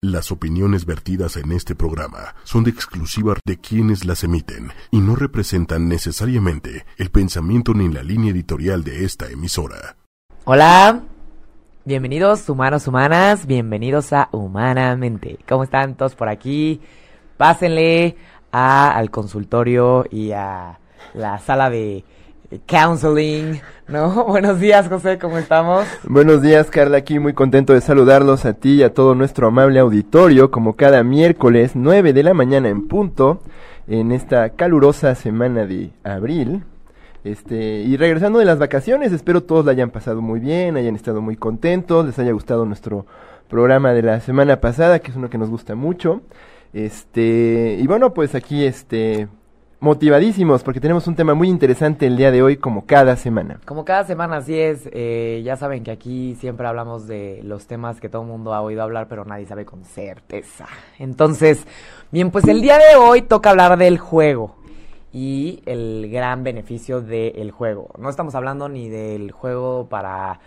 Las opiniones vertidas en este programa son de exclusiva de quienes las emiten y no representan necesariamente el pensamiento ni la línea editorial de esta emisora. Hola, bienvenidos humanos, humanas, bienvenidos a Humanamente. ¿Cómo están todos por aquí? Pásenle al consultorio y a la sala de counseling, ¿no? Buenos días, José, ¿cómo estamos? Buenos días, Carla, aquí muy contento de saludarlos a ti y a todo nuestro amable auditorio, como cada miércoles, 9 de la mañana en punto, en esta calurosa semana de abril. Este, y regresando de las vacaciones, espero todos la hayan pasado muy bien, hayan estado muy contentos, les haya gustado nuestro programa de la semana pasada, que es uno que nos gusta mucho. Este, y bueno, pues aquí este motivadísimos porque tenemos un tema muy interesante el día de hoy como cada semana. Como cada semana, así es. Eh, ya saben que aquí siempre hablamos de los temas que todo el mundo ha oído hablar, pero nadie sabe con certeza. Entonces, bien, pues el día de hoy toca hablar del juego y el gran beneficio del juego. No estamos hablando ni del juego para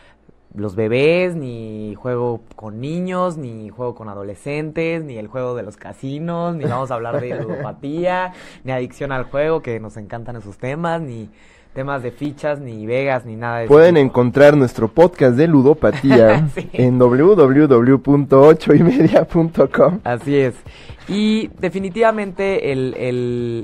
los bebés, ni juego con niños, ni juego con adolescentes, ni el juego de los casinos, ni vamos a hablar de ludopatía, ni adicción al juego, que nos encantan esos temas, ni temas de fichas, ni Vegas, ni nada de eso. Pueden encontrar nuestro podcast de ludopatía Sí. en www.ochoymedia.com. Así es. Y definitivamente el,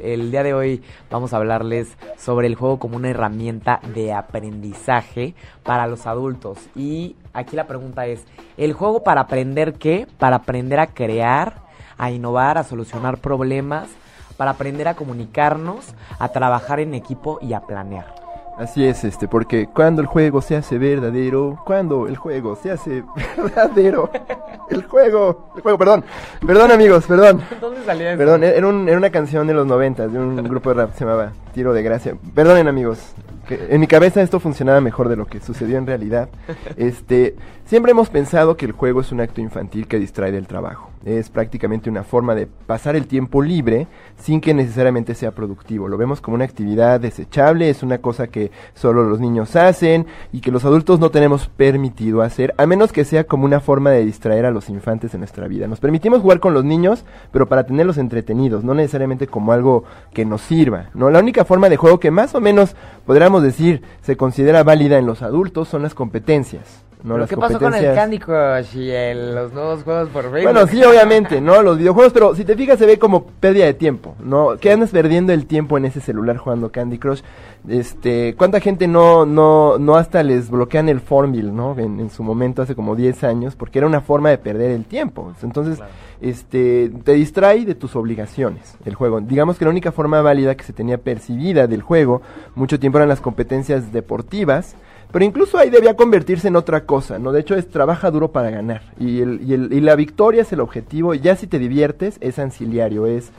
el, día de hoy vamos a hablarles sobre el juego como una herramienta de aprendizaje para los adultos. Y aquí la pregunta es, ¿el juego para aprender qué? Para aprender a crear, a innovar, a solucionar problemas, para aprender a comunicarnos, a trabajar en equipo y a planear. Así es, este, porque cuando el juego se hace verdadero, cuando el juego se hace verdadero, el juego, el juego, perdón, perdón amigos, perdón, ¿Dónde salía eso? perdón, era, un- era una canción de los noventas, de un grupo de rap que se llamaba Tiro de Gracia. Perdonen amigos, que en mi cabeza esto funcionaba mejor de lo que sucedió en realidad. Este, siempre hemos pensado que el juego es un acto infantil que distrae del trabajo. Es prácticamente una forma de pasar el tiempo libre sin que necesariamente sea productivo. Lo vemos como una actividad desechable, es una cosa que solo los niños hacen y que los adultos no tenemos permitido hacer, a menos que sea como una forma de distraer a los infantes en nuestra vida. Nos permitimos jugar con los niños, pero para tenerlos entretenidos, no necesariamente como algo que nos sirva. ¿no? La única forma de juego que más o menos podríamos decir se considera válida en los adultos son las competencias. ¿No? ¿Pero Las qué pasó con el Candy Crush y el- los nuevos juegos por Facebook? bueno, sí, obviamente, ¿no? Los videojuegos, pero si te fijas se ve como pérdida de tiempo, ¿no? Que andas perdiendo el tiempo en ese celular jugando Candy Crush. Este, ¿cuánta gente no no no hasta les bloquean el Farmville, ¿no? En, en su momento hace como 10 años, porque era una forma de perder el tiempo. Entonces, Claro. este, te distrae de tus obligaciones el juego. Digamos que la única forma válida que se tenía percibida del juego mucho tiempo eran las competencias deportivas, pero incluso ahí debía convertirse en otra cosa, ¿no? De hecho es trabaja duro para ganar y, el, y, el- y la victoria es el objetivo, ya si te diviertes es anciliario, es...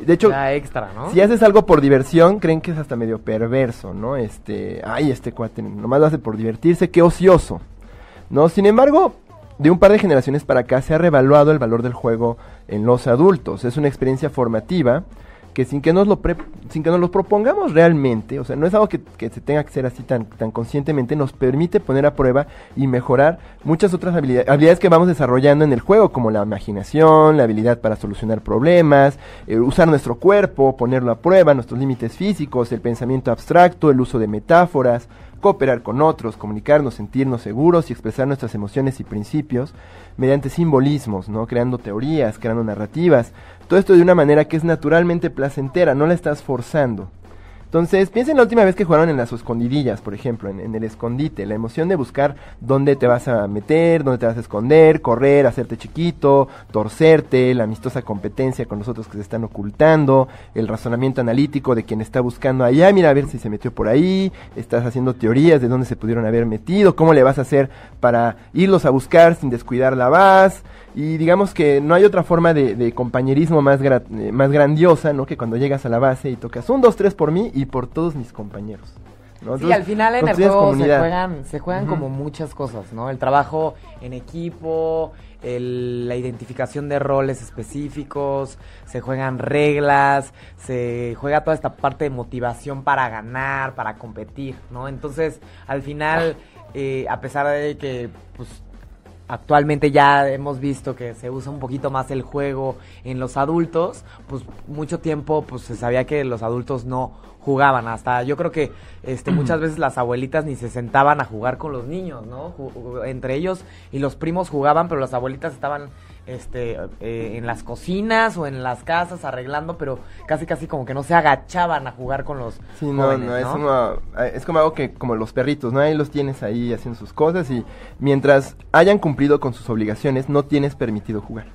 De hecho, Ya extra, ¿no? si haces algo por diversión, creen que es hasta medio perverso, ¿no? Este, ay, este cuate nomás lo hace por divertirse, qué ocioso. ¿No? Sin embargo, de un par de generaciones para acá se ha revaluado el valor del juego en los adultos. Es una experiencia formativa que sin que nos lo pre- sin que nos lo propongamos realmente, o sea, no es algo que, que se tenga que hacer así tan, tan conscientemente, nos permite poner a prueba y mejorar muchas otras habilidades, habilidades que vamos desarrollando en el juego, como la imaginación, la habilidad para solucionar problemas, eh, usar nuestro cuerpo, ponerlo a prueba, nuestros límites físicos, el pensamiento abstracto, el uso de metáforas, cooperar con otros, comunicarnos, sentirnos seguros y expresar nuestras emociones y principios mediante simbolismos, ¿no? Creando teorías, creando narrativas. Todo esto de una manera que es naturalmente placentera, no la estás forzando. Entonces, piensa en la última vez que jugaron en las escondidillas, por ejemplo, en, el escondite, la emoción de buscar dónde te vas a meter, dónde te vas a esconder, correr, hacerte chiquito, torcerte, la amistosa competencia con los otros que se están ocultando, el razonamiento analítico de quien está buscando allá, mira a ver si se metió por ahí, estás haciendo teorías de dónde se pudieron haber metido, cómo le vas a hacer para irlos a buscar sin descuidar la base, y digamos que no hay otra forma de, compañerismo más, eh, más grandiosa, ¿no? Que cuando llegas a la base y tocas un, dos, tres por mí y por todos mis compañeros. ¿no? Sí, al final en el juego se juegan, se juegan como muchas cosas, ¿no? El trabajo en equipo, el- la identificación de roles específicos, se juegan reglas, se juega toda esta parte de motivación para ganar, para competir, ¿no? Entonces, al final, eh, a pesar de que, pues, actualmente ya hemos visto que se usa un poquito más el juego en los adultos, pues mucho tiempo pues se sabía que los adultos no jugaban. Hasta yo creo que este muchas veces las abuelitas ni se sentaban a jugar con los niños no entre ellos y los primos jugaban pero las abuelitas estaban este eh, en las cocinas o en las casas arreglando pero casi casi como que no se agachaban a jugar con los sí no no, es como eh, es como algo que como los perritos no ahí los tienes ahí haciendo sus cosas y mientras hayan cumplido con sus obligaciones no tienes permitido jugar.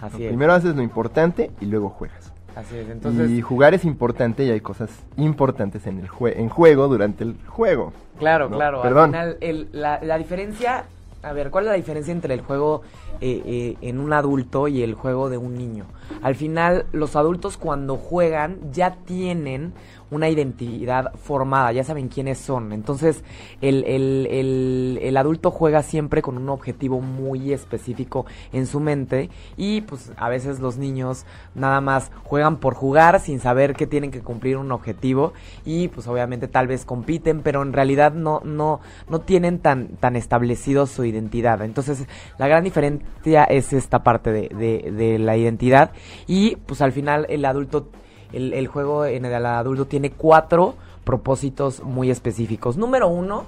Así es. primero haces lo importante y luego juegas Así es, entonces... Y jugar es importante y hay cosas importantes en el en juego durante el juego. Claro, claro. Perdón. Al final, la, la diferencia... A ver, ¿cuál es la diferencia entre el juego eh, eh, en un adulto y el juego de un niño. Al final, los adultos cuando juegan ya tienen una identidad formada, ya saben quiénes son. Entonces, el, el, el, adulto juega siempre con un objetivo muy específico en su mente y pues a veces los niños nada más juegan por jugar sin saber que tienen que cumplir un objetivo y pues obviamente tal vez compiten, pero en realidad no, no, no tienen tan, tan establecido su identidad. Entonces, la gran diferencia es esta parte de, de, de la identidad y pues al final el adulto el, juego en el adulto tiene cuatro propósitos muy específicos. Número uno,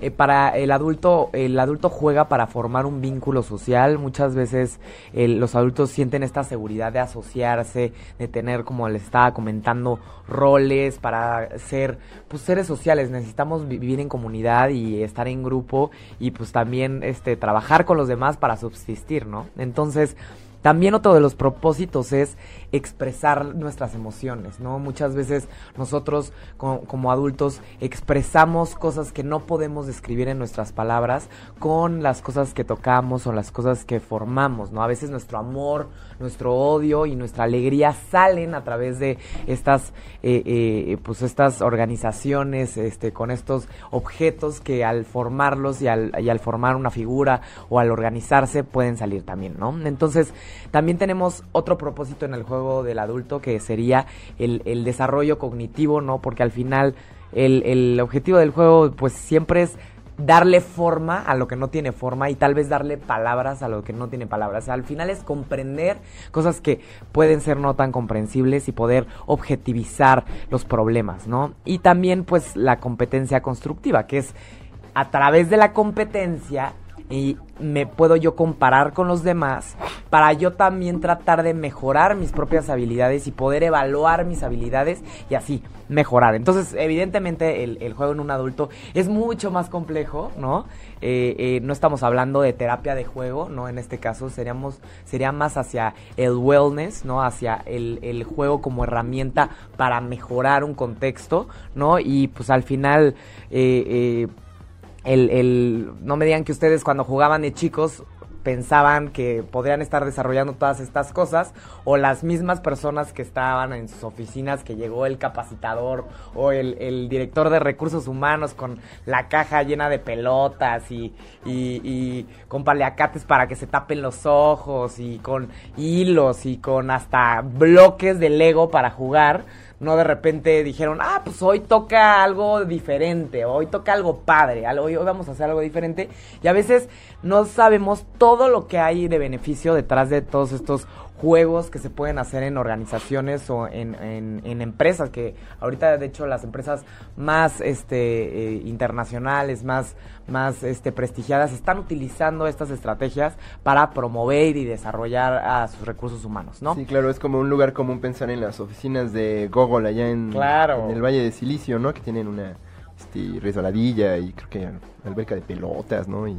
eh, para el adulto, el adulto juega para formar un vínculo social. Muchas veces los adultos sienten esta seguridad de asociarse, de tener, como les estaba comentando, roles para ser pues, seres sociales. Necesitamos vivir en comunidad y estar en grupo y pues también este trabajar con los demás para subsistir, ¿no? Entonces, también otro de los propósitos es expresar nuestras emociones, ¿no? Muchas veces nosotros como, adultos expresamos cosas que no podemos describir en nuestras palabras con las cosas que tocamos o las cosas que formamos, ¿no? A veces nuestro amor, nuestro odio y nuestra alegría salen a través de estas, eh, eh, pues estas organizaciones, este, con estos objetos que al formarlos y al, y al formar una figura o al organizarse pueden salir también, ¿no? Entonces, también tenemos otro propósito en el juego del adulto que sería el, desarrollo cognitivo, ¿no? Porque al final el objetivo del juego pues siempre es darle forma a lo que no tiene forma y tal vez darle palabras a lo que no tiene palabras. Al final es comprender cosas que pueden ser no tan comprensibles y poder objetivizar los problemas, ¿no? Y también pues la competencia constructiva, que es a través de la competencia y me puedo yo comparar con los demás para yo también tratar de mejorar mis propias habilidades y poder evaluar mis habilidades y así mejorar. Entonces, evidentemente, el, juego en un adulto es mucho más complejo, ¿no? Eh, eh, no estamos hablando de terapia de juego, ¿no? En este caso seríamos, sería más hacia el wellness, ¿no? Hacia el, el juego como herramienta para mejorar un contexto, ¿no? Y pues al final, eh, eh el, el, no me digan que ustedes cuando jugaban de chicos pensaban que podrían estar desarrollando todas estas cosas o las mismas personas que estaban en sus oficinas que llegó el capacitador o el, el director de recursos humanos con la caja llena de pelotas y, y, y, con paliacates para que se tapen los ojos y con hilos y con hasta bloques de Lego para jugar no de repente dijeron, ah, pues hoy toca algo diferente, hoy toca algo padre, hoy, hoy vamos a hacer algo diferente. Y a veces no sabemos todo lo que hay de beneficio detrás de todos estos juegos que se pueden hacer en organizaciones o en, en, empresas, que ahorita de hecho las empresas más este, eh, internacionales, más, más este, prestigiadas, están utilizando estas estrategias para promover y desarrollar a sus recursos humanos, ¿no? Sí, claro, es como un lugar común pensar en las oficinas de Google allá en, en el Valle de Silicio, ¿no? Que tienen una este, resbaladilla y creo que alberca de pelotas, ¿no? Y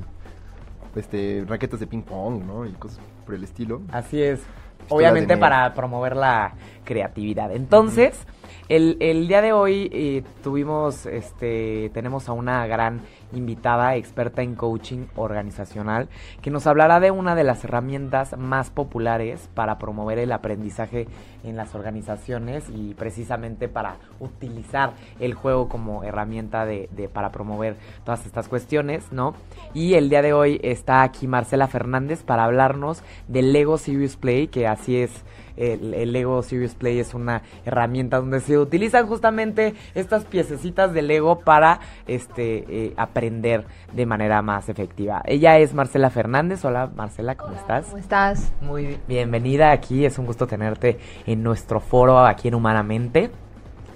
este, raquetas de ping pong, ¿no? Y cosas por el estilo. Así es. Obviamente para promover la creatividad. Entonces, el, el, día de hoy eh, tuvimos, este, tenemos a una gran invitada experta en coaching organizacional que nos hablará de una de las herramientas más populares para promover el aprendizaje en las organizaciones y precisamente para utilizar el juego como herramienta de, de para promover todas estas cuestiones, ¿no? Y el día de hoy está aquí Marcela Fernández para hablarnos del Lego Serious Play, que así es el, Lego Serious Play es una herramienta donde se utilizan justamente estas piececitas de Lego para este eh, aprender de manera más efectiva. Ella es Marcela Fernández. Hola Marcela, ¿cómo estás? ¿Cómo estás? Muy bienvenida aquí. Es un gusto tenerte en nuestro foro aquí en Humanamente.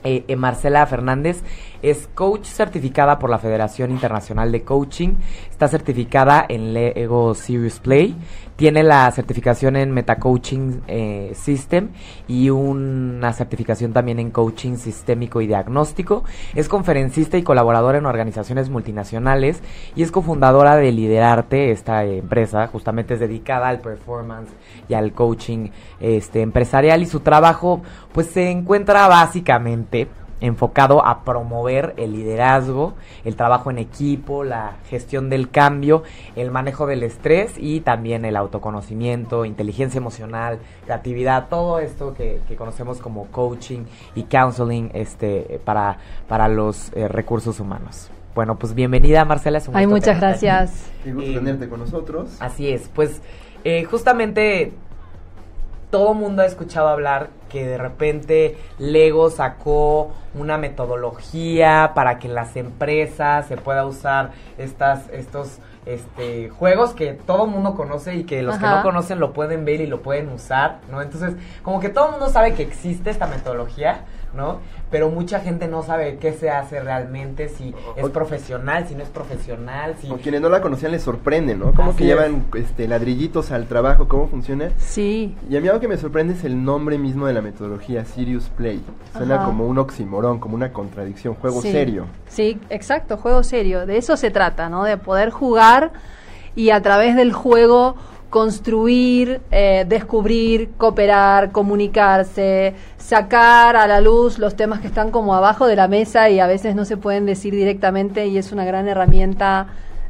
Eh, eh, Marcela Fernández es coach certificada por la Federación Internacional de Coaching, está certificada en Lego Serious Play, tiene la certificación en Meta Coaching eh, System y una certificación también en coaching sistémico y diagnóstico, es conferencista y colaboradora en organizaciones multinacionales y es cofundadora de Liderarte, esta empresa justamente es dedicada al performance y al coaching este, empresarial. Y su trabajo pues se encuentra básicamente enfocado a promover el liderazgo, el trabajo en equipo, la gestión del cambio, el manejo del estrés y también el autoconocimiento, inteligencia emocional, creatividad, todo esto que, conocemos como coaching y counseling este, para, para los eh, recursos humanos. Bueno, pues bienvenida Marcela. Es Ay, muchas gracias. Qué gusto tenerte con nosotros. Así es, pues eh, justamente todo el mundo ha escuchado hablar que de repente Lego sacó una metodología para que las empresas se pueda usar estas, estos este, juegos que todo el mundo conoce y que los que no conocen lo pueden ver y lo pueden usar, ¿no? Entonces, como que todo el mundo sabe que existe esta metodología, ¿no? Pero mucha gente no sabe qué se hace realmente, si es profesional, si no es profesional, si... O quienes no la conocían les sorprende, ¿no? Como que llevan este, ladrillitos al trabajo, ¿cómo funciona? Sí. Y a mí algo que me sorprende es el nombre mismo de la metodología, Serious Play. Suena como un oximorón, como una contradicción, juego serio. Sí, exacto, juego serio. De eso se trata, ¿no? De poder jugar y a través del juego construir, eh, descubrir, cooperar, comunicarse, sacar a la luz los temas que están como abajo de la mesa y a veces no se pueden decir directamente y es una gran herramienta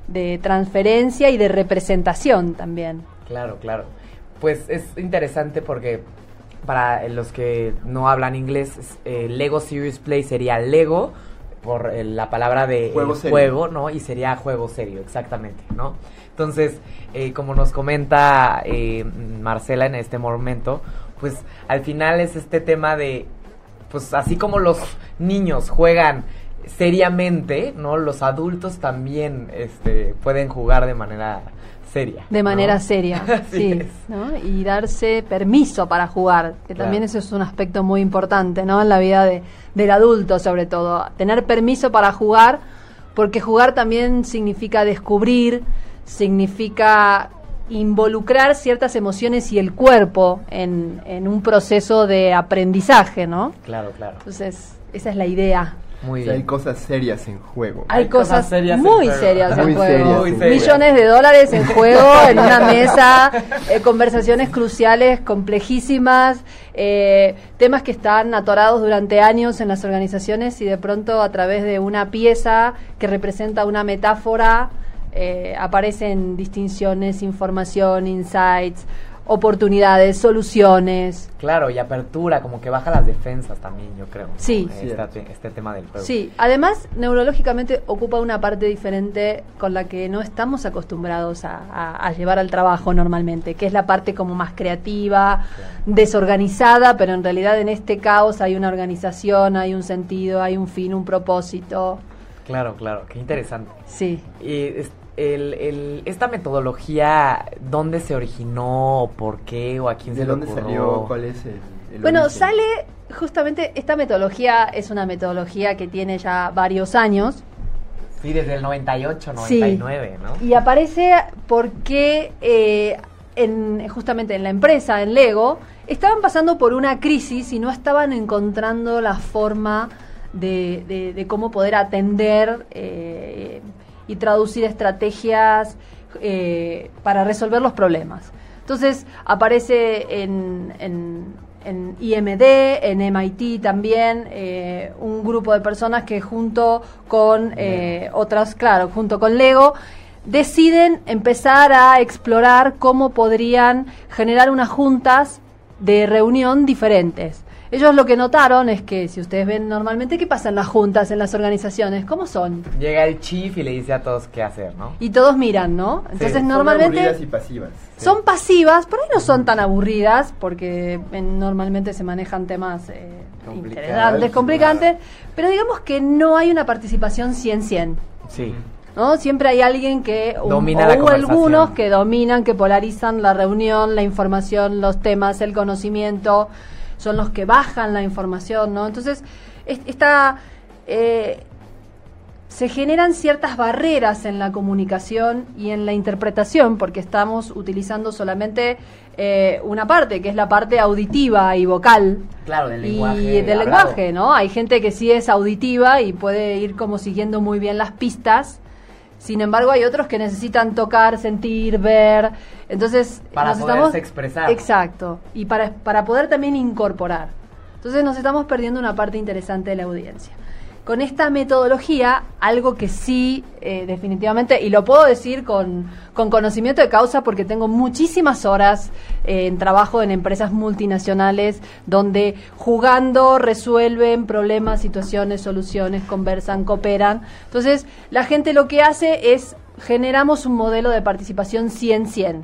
de transferencia y de representación también. Claro, claro. Pues es interesante porque para los que no hablan inglés, eh, Lego Serious Play sería Lego por eh, la palabra de juego, juego, ¿no? Y sería juego serio, exactamente, ¿no? Entonces, eh, como nos comenta eh, Marcela en este momento, pues al final es este tema de, pues así como los niños juegan seriamente, ¿no? Los adultos también este, pueden jugar de manera seria. De manera seria, sí. ¿no? Y darse permiso para jugar, que también eso es un aspecto muy importante, ¿no? En la vida de, del adulto, sobre todo. Tener permiso para jugar, porque jugar también significa descubrir, significa involucrar ciertas emociones y el cuerpo en, en un proceso de aprendizaje, ¿no? Claro, claro. Entonces, esa es la idea. Muy hay cosas serias en juego. Hay, cosas, serias muy serias en juego. Millones de dólares en juego en una mesa, eh, conversaciones cruciales, complejísimas, eh, temas que están atorados durante años en las organizaciones y de pronto a través de una pieza que representa una metáfora eh, aparecen distinciones, información, insights, oportunidades, soluciones. Claro, y apertura, como que baja las defensas también, yo creo. Sí. Este, este, tema del juego. Sí, además, neurológicamente ocupa una parte diferente con la que no estamos acostumbrados a, llevar al trabajo normalmente, que es la parte como más creativa, desorganizada, pero en realidad en este caos hay una organización, hay un sentido, hay un fin, un propósito. Claro, claro, qué interesante. Sí. Y el, el, esta metodología, ¿dónde se originó? ¿Por qué? ¿O a quién se dónde salió? ¿Cuál es el, Bueno, sale justamente, esta metodología es una metodología que tiene ya varios años. Sí, desde el 98, 99, ¿no? Y aparece porque eh, en, justamente en la empresa, en Lego, estaban pasando por una crisis y no estaban encontrando la forma de, de, cómo poder atender eh, y traducir estrategias eh, para resolver los problemas. Entonces aparece en, en, IMD, en MIT también, eh, un grupo de personas que junto con eh, otras, claro, junto con Lego, deciden empezar a explorar cómo podrían generar unas juntas de reunión diferentes. Ellos lo que notaron es que si ustedes ven normalmente, ¿qué pasa en las juntas, en las organizaciones? ¿Cómo son? Llega el chief y le dice a todos qué hacer, ¿no? Y todos miran, ¿no? Entonces Son normalmente... aburridas y pasivas. Son pasivas, por ahí no son tan aburridas, porque eh, normalmente se manejan temas eh, interesantes, complicantes, pero digamos que no hay una participación 100-100. Sí. ¿no? Siempre hay alguien que, un- Domina o algunos que dominan, que polarizan la reunión, la información, los temas, el conocimiento, son los que bajan la información, ¿no? Entonces, es- esta... eh, se generan ciertas barreras en la comunicación y en la interpretación porque estamos utilizando solamente eh, una parte, que es la parte auditiva y vocal. Claro, del y lenguaje del hablado. lenguaje, ¿no? Hay gente que sí es auditiva y puede ir como siguiendo muy bien las pistas. Sin embargo, hay otros que necesitan tocar, sentir, ver. Entonces, Para nos poderse estamos expresar. Exacto. Y para, para poder también incorporar. Entonces, nos estamos perdiendo una parte interesante de la audiencia. Con esta metodología, algo que sí, eh, definitivamente, y lo puedo decir con, con conocimiento de causa porque tengo muchísimas horas eh, en trabajo en empresas multinacionales donde jugando resuelven problemas, situaciones, soluciones, conversan, cooperan. Entonces, la gente lo que hace es generamos un modelo de participación 100-100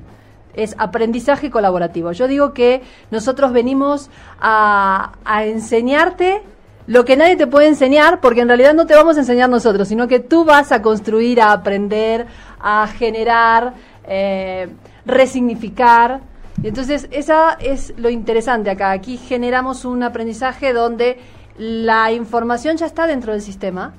es aprendizaje colaborativo. Yo digo que nosotros venimos a, a enseñarte lo que nadie te puede enseñar, porque en realidad no te vamos a enseñar nosotros, sino que tú vas a construir, a aprender, a generar, eh, resignificar. Y entonces, esa es lo interesante acá. Aquí generamos un aprendizaje donde la información ya está dentro del sistema,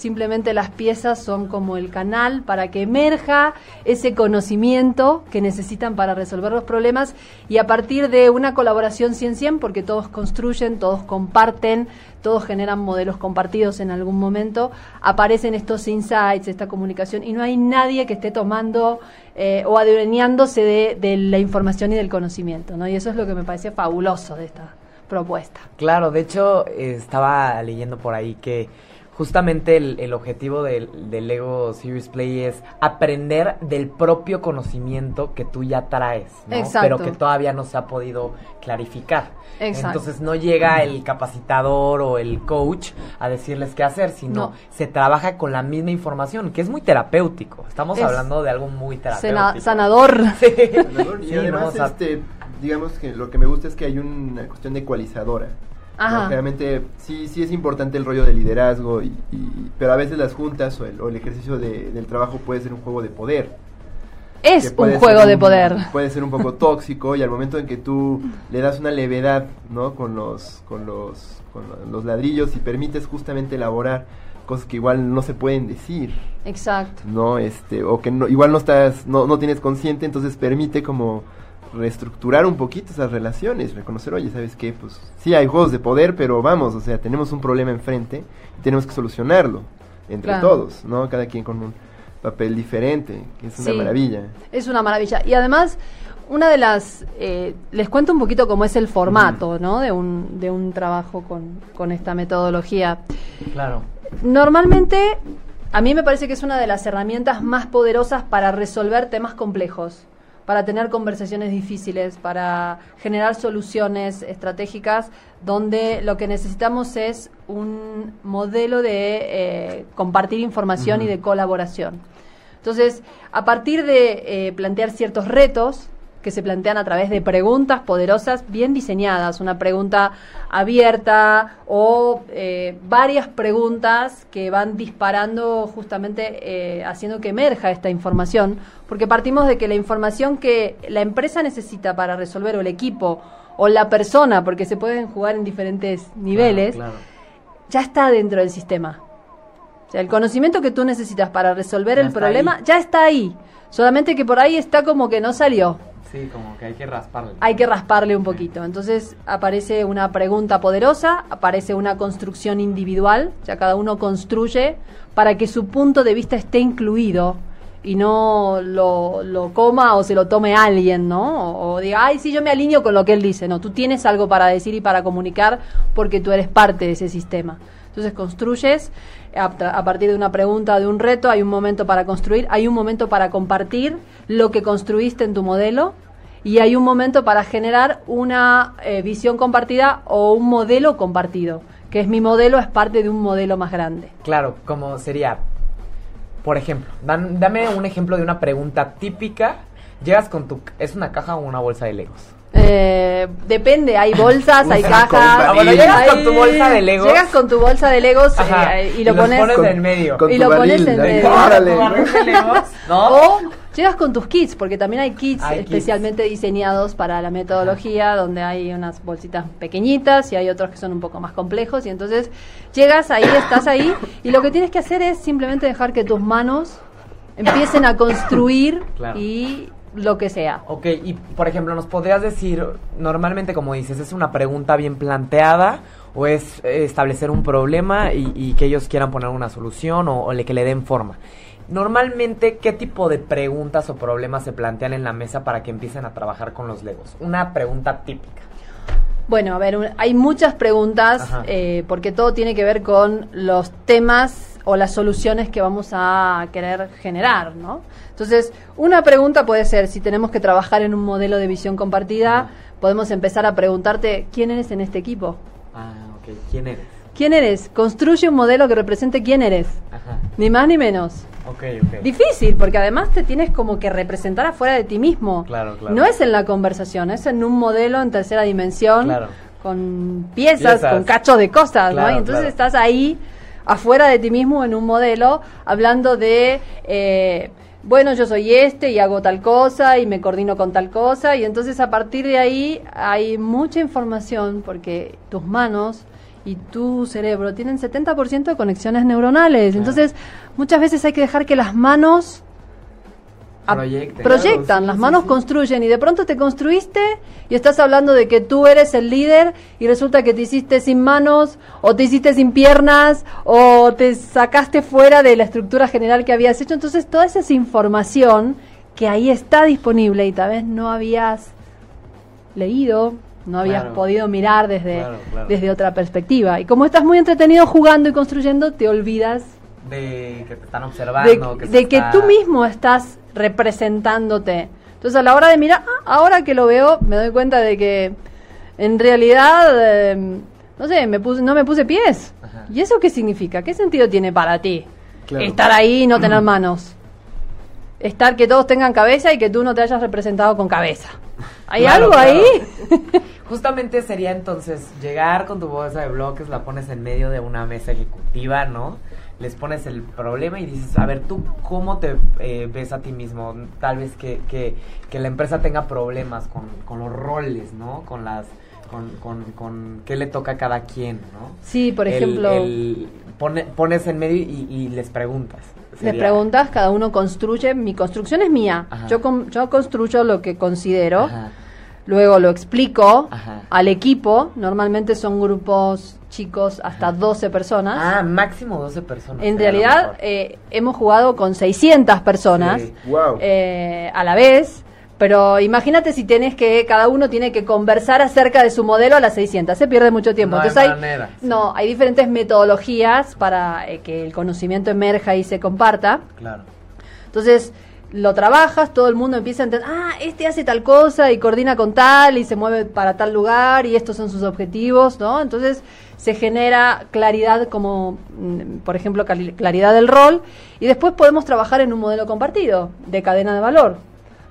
Simplemente las piezas son como el canal para que emerja ese conocimiento que necesitan para resolver los problemas y a partir de una colaboración 100-100, porque todos construyen, todos comparten, todos generan modelos compartidos en algún momento, aparecen estos insights, esta comunicación y no hay nadie que esté tomando eh, o adueñándose de, la información y del conocimiento. ¿no? Y eso es lo que me parece fabuloso de esta propuesta. Claro, de hecho, estaba leyendo por ahí que justamente el, el objetivo del, del Lego Series Play es aprender del propio conocimiento que tú ya traes, ¿no? Exacto. pero que todavía no se ha podido clarificar. Exacto. Entonces no llega el capacitador o el coach a decirles qué hacer, sino No. se trabaja con la misma información, que es muy terapéutico. Estamos Es hablando de algo muy terapéutico. sanador. y Sí, además, ¿no? O sea, este, digamos que lo que me gusta es que hay una cuestión de ecualizadora. ¿No? Ajá. Generalmente sí, sí es importante el rollo de liderazgo, y, y- pero a veces las juntas o el, o el ejercicio de- del trabajo puede ser un juego de poder. Es un juego de un- poder. Puede ser un poco tóxico y al momento en que tú le das una levedad, ¿no? Con los, con los, con lo- los ladrillos y permites justamente elaborar cosas que igual no se pueden decir, Exacto. ¿no? Este, o que no, igual no estás, no, no tienes consciente, entonces permite como reestructurar un poquito esas relaciones, reconocer, oye, ¿sabes qué? Pues sí hay juegos de poder, pero vamos, o sea, tenemos un problema enfrente y tenemos que solucionarlo entre Claro. todos, ¿no? Cada quien con un papel diferente, que es una Sí. maravilla. Es una maravilla. Y además, una de las... eh, les cuento un poquito cómo es el formato, ¿no? De un, de un trabajo con, con esta metodología. Claro. Normalmente, a mí me parece que es una de las herramientas más poderosas para resolver temas complejos, para tener conversaciones difíciles, para generar soluciones estratégicas, donde lo que necesitamos es un modelo de eh, compartir información y de colaboración. Entonces, a partir de eh, plantear ciertos retos que se plantean a través de preguntas poderosas bien diseñadas, una pregunta abierta o eh, varias preguntas que van disparando justamente eh, haciendo que emerja esta información, porque partimos de que la información que la empresa necesita para resolver o el equipo o la persona, porque se pueden jugar en diferentes niveles, Claro, ya está dentro del sistema. O sea, el conocimiento que tú necesitas para resolver Ya el problema ahí. ya está ahí. Solamente que por ahí está como que no salió. Sí, como que hay que rasparle. Hay que rasparle un poquito. Entonces aparece una pregunta poderosa, aparece una construcción individual, o sea, cada uno construye para que su punto de vista esté incluido y no lo, lo coma o se lo tome alguien, ¿no? O, o diga, ay, sí, yo me alineo con lo que él dice. No, tú tienes algo para decir y para comunicar porque tú eres parte de ese sistema. Entonces construyes a, partir de una pregunta, de un reto, hay un momento para construir, hay un momento para compartir lo que construiste en tu modelo y hay un momento para generar una eh, visión compartida o un modelo compartido, que es mi modelo, es parte de un modelo más grande. Claro, como sería, por ejemplo, dan- dame un ejemplo de una pregunta típica. Llegas con tu... ¿Es una caja o una bolsa de Legos? Eh, depende, hay bolsas, hay cajas. Ah, bueno, llegas con tu bolsa de Legos. Llegas con tu bolsa de Legos eh, Ajá, y lo pones, con- en medio. con y lo pones en medio. Órale. Tu barril de Legos, ¿no? O llegas con tus kits, porque también hay kits Hay kits. especialmente diseñados para la metodología, donde hay unas bolsitas pequeñitas y hay otros que son un poco más complejos. Y entonces llegas ahí, estás ahí, y lo que tienes que hacer es simplemente dejar que tus manos empiecen a construir Claro. y lo que sea. Ok, y por ejemplo, ¿nos podrías decir, normalmente como dices, es una pregunta bien planteada o es eh, establecer un problema y, y que ellos quieran poner una solución o, o le, que le den forma? Normalmente, ¿qué tipo de preguntas o problemas se plantean en la mesa para que empiecen a trabajar con los Legos? Una pregunta típica. Bueno, a ver, un- hay muchas preguntas eh, porque todo tiene que ver con los temas o las soluciones que vamos a querer generar, ¿no? Entonces, una pregunta puede ser, si tenemos que trabajar en un modelo de visión compartida, podemos empezar a preguntarte, ¿quién eres en este equipo? Ah, ok. ¿Quién eres? ¿Quién eres? Construye un modelo que represente quién eres, Ajá. ni más ni menos. Ok, ok. Difícil, porque además te tienes como que representar afuera de ti mismo. Claro, claro. No es en la conversación, es en un modelo en tercera dimensión, Claro. con piezas, Piezas. con cachos de cosas, ¿no? Y entonces estás ahí, afuera de ti mismo, en un modelo, hablando de... eh, bueno, yo soy este y hago tal cosa y me coordino con tal cosa y entonces a partir de ahí hay mucha información porque tus manos y tu cerebro tienen 70% de conexiones neuronales. Entonces, muchas veces hay que dejar que las manos Proyecten. proyectan, Claro, sí, las manos sí. construyen y de pronto te construiste y estás hablando de que tú eres el líder y resulta que te hiciste sin manos o te hiciste sin piernas o te sacaste fuera de la estructura general que habías hecho. Entonces toda esa es información que ahí está disponible y tal vez no habías leído, no habías Claro. podido mirar desde, Claro, claro. desde otra perspectiva. Y como estás muy entretenido jugando y construyendo, te olvidas De que te están de, observando. que de que está- tú mismo estás representándote. Entonces a la hora de mirar, ah, ahora que lo veo, me doy cuenta de que en realidad, eh, no sé, me puse, no me puse pies. Ajá. ¿Y eso qué significa? ¿Qué sentido tiene para ti? Claro. Estar ahí y no tener manos. Estar que todos tengan cabeza y que tú no te hayas representado con cabeza. ¿Hay Claro, algo claro. ahí? Justamente sería entonces llegar con tu bolsa de bloques, la pones en medio de una mesa ejecutiva, ¿no? Les pones el problema y dices, a ver, ¿tú cómo te eh, ves a ti mismo? Tal vez que, que, que la empresa tenga problemas con, con los roles, ¿no? Con las... Con, con, con qué le toca a cada quien, ¿no? Sí, por ejemplo, el- pone- pones en medio y, y les preguntas. Les Sería- preguntas, cada uno construye, mi construcción es mía. Ajá. Yo, con- yo construyo lo que considero. Ajá. Luego lo explico Ajá. al equipo. Normalmente son grupos chicos hasta 12 personas. Ah, máximo 12 personas. en realidad eh, hemos jugado con 600 personas Sí. Wow. eh, a la vez. Pero imagínate si tienes que, cada uno tiene que conversar acerca de su modelo a las 600. Se pierde mucho tiempo. No hay Entonces hay, manera, sí. no, hay diferentes metodologías para eh, que el conocimiento emerja y se comparta. Claro. Entonces lo trabajas, todo el mundo empieza a entender, ah, este hace tal cosa y coordina con tal y se mueve para tal lugar y estos son sus objetivos, ¿no? Entonces se genera claridad como, mm, por ejemplo, claridad del rol y después podemos trabajar en un modelo compartido de cadena de valor.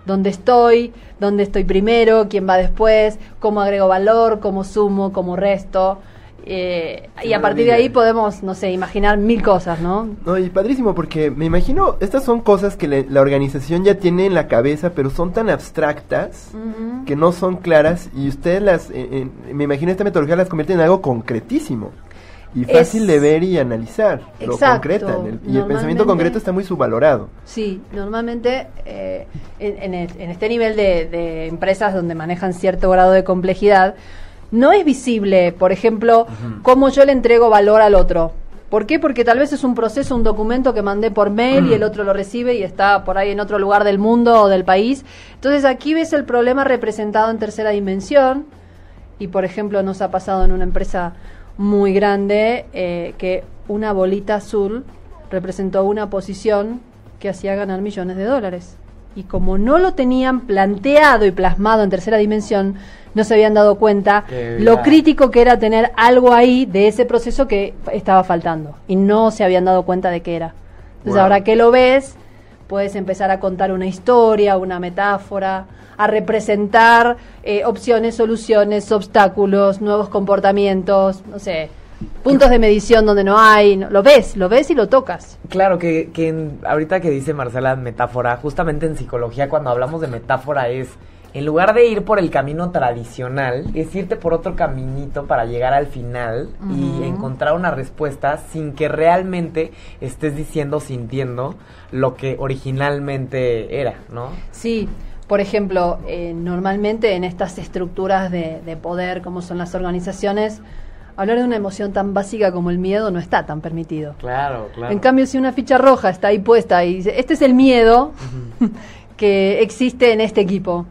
Dónde estoy, dónde estoy primero, quién va después, cómo agrego valor, cómo sumo, cómo resto. Eh, y a partir de ahí podemos, no sé, imaginar mil cosas, ¿no? No, y padrísimo, porque me imagino, estas son cosas que le- la organización ya tiene en la cabeza, pero son tan abstractas que no son claras y ustedes las, eh, eh, me imagino esta metodología las convierte en algo concretísimo y Es- fácil de ver y analizar. Lo concretan. el- y el pensamiento concreto está muy subvalorado. Sí, normalmente eh, en, en este nivel de, de empresas donde manejan cierto grado de complejidad, no es visible, por ejemplo, cómo yo le entrego valor al otro. ¿Por qué? Porque tal vez es un proceso, un documento que mandé por mail y el otro lo recibe y está por ahí en otro lugar del mundo o del país. Entonces aquí ves el problema representado en tercera dimensión y por ejemplo nos ha pasado en una empresa muy grande eh, que una bolita azul representó una posición que hacía ganar millones de dólares. y como no lo tenían planteado y plasmado en tercera dimensión, no se habían dado cuenta lo crítico que era tener algo ahí de ese proceso que estaba faltando y no se habían dado cuenta de qué era. Entonces Wow. ahora que lo ves, puedes empezar a contar una historia, una metáfora, a representar eh, opciones, soluciones, obstáculos, nuevos comportamientos, no sé, puntos de medición donde no hay, no- lo ves, lo ves y lo tocas. Claro, que, que en- ahorita que dice Marcela metáfora, justamente en psicología cuando hablamos de metáfora es, en lugar de ir por el camino tradicional, es irte por otro caminito para llegar al final y encontrar una respuesta sin que realmente estés diciendo, sintiendo lo que originalmente era, ¿no? Sí, por ejemplo, eh, normalmente en estas estructuras de, de poder, como son las organizaciones, hablar de una emoción tan básica como el miedo no está tan permitido. Claro, claro. En cambio, si una ficha roja está ahí puesta y dice, este es el miedo que existe en este equipo.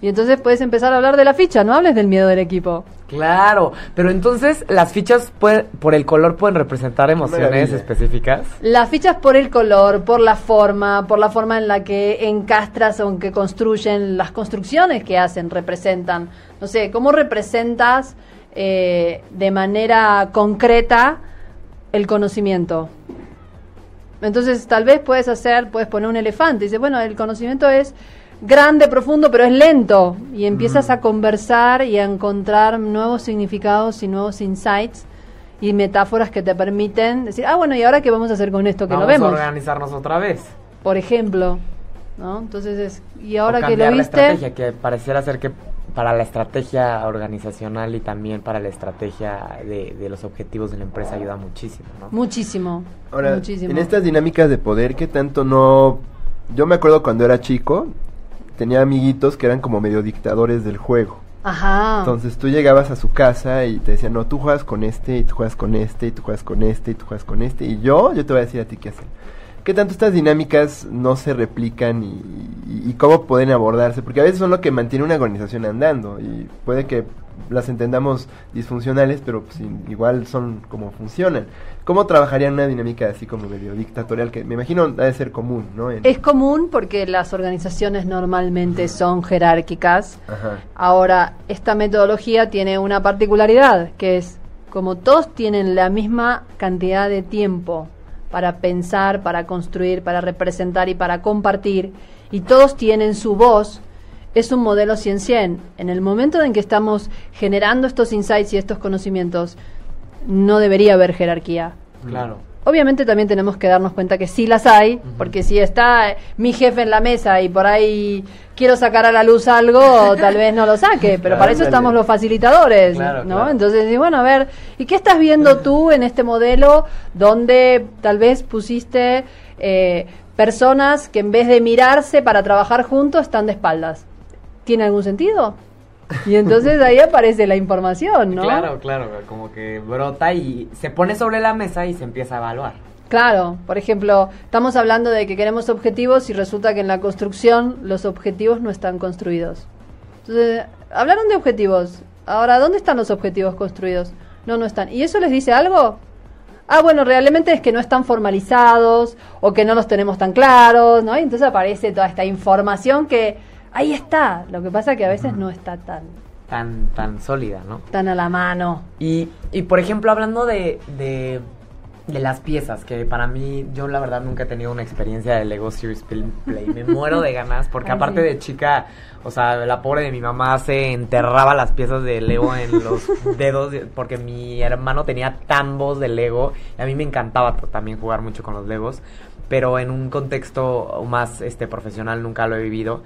Y entonces puedes empezar a hablar de la ficha, no hables del miedo del equipo. Claro, pero entonces las fichas pueden- por el color pueden representar emociones específicas. Las fichas por el color, por la forma, por la forma en la que encastras o en que construyen, las construcciones que hacen, representan. No sé, ¿cómo representas eh, de manera concreta el conocimiento? Entonces, tal vez puedes hacer, puedes poner un elefante y dices, bueno, el conocimiento es grande, profundo, pero es lento. Y empiezas a conversar y a encontrar nuevos significados y nuevos insights y metáforas que te permiten decir, ah, bueno, ¿y ahora qué vamos a hacer con esto que Vamos lo vemos? a organizarnos otra vez. Por ejemplo, ¿no? Entonces es, y ahora O que lo la viste, estrategia, que pareciera ser que para la estrategia organizacional y también para la estrategia de, de los objetivos de la empresa ayuda muchísimo, ¿no? muchísimo, Ahora, muchísimo. en estas dinámicas de poder, ¿qué tanto no...? Yo me acuerdo cuando era chico, tenía amiguitos que eran como medio dictadores del juego. Ajá. Entonces tú llegabas a su casa y te decían, no, tú juegas con este, y tú juegas con este, y tú juegas con este, y tú juegas con este, y yo, yo te voy a decir a ti qué hacer. ¿Qué tanto estas dinámicas no se replican y, y- y cómo pueden abordarse? Porque a veces son lo que mantiene una organización andando y puede que las entendamos disfuncionales, pero pues, igual son como funcionan. ¿Cómo trabajarían una dinámica así como medio dictatorial? Que me imagino ha de ser común, ¿no? En- Es común porque las organizaciones normalmente son jerárquicas. Ajá. Ahora, esta metodología tiene una particularidad, que es como todos tienen la misma cantidad de tiempo para pensar, para construir, para representar y para compartir, y todos tienen su voz, es un modelo 100-100. En el momento en que estamos generando estos insights y estos conocimientos, no debería haber jerarquía. Claro. Obviamente también tenemos que darnos cuenta que sí las hay, porque si está eh, mi jefe en la mesa y por ahí quiero sacar a la luz algo, tal vez no lo saque, pero para eso estamos los facilitadores, Claro, ¿no? claro. Entonces, y bueno, a ver, ¿y qué estás viendo tú en este modelo donde tal vez pusiste eh, personas que en vez de mirarse para trabajar juntos están de espaldas? ¿Tiene algún sentido? Y entonces ahí aparece la información, ¿no? Claro, claro, como que brota y se pone sobre la mesa y se empieza a evaluar. Claro, por ejemplo, estamos hablando de que queremos objetivos y resulta que en la construcción los objetivos no están construidos. Entonces, hablaron de objetivos. Ahora, ¿dónde están los objetivos construidos? No, no están. ¿Y eso les dice algo? Ah, bueno, realmente es que no están formalizados o que no los tenemos tan claros, ¿no? Y entonces aparece toda esta información que ahí está. Lo que pasa que a veces no está tan, Tan, tan sólida, ¿no? tan a la mano. Y, y por ejemplo, hablando de, de, de las piezas, que para mí, yo la verdad nunca he tenido una experiencia de Lego Series Play. Me muero de ganas, porque Ay, aparte sí. de chica, o sea, la pobre de mi mamá se enterraba las piezas de Lego en los dedos, porque mi hermano tenía tambos de Lego, y a mí me encantaba también jugar mucho con los Legos, pero en un contexto más este profesional nunca lo he vivido.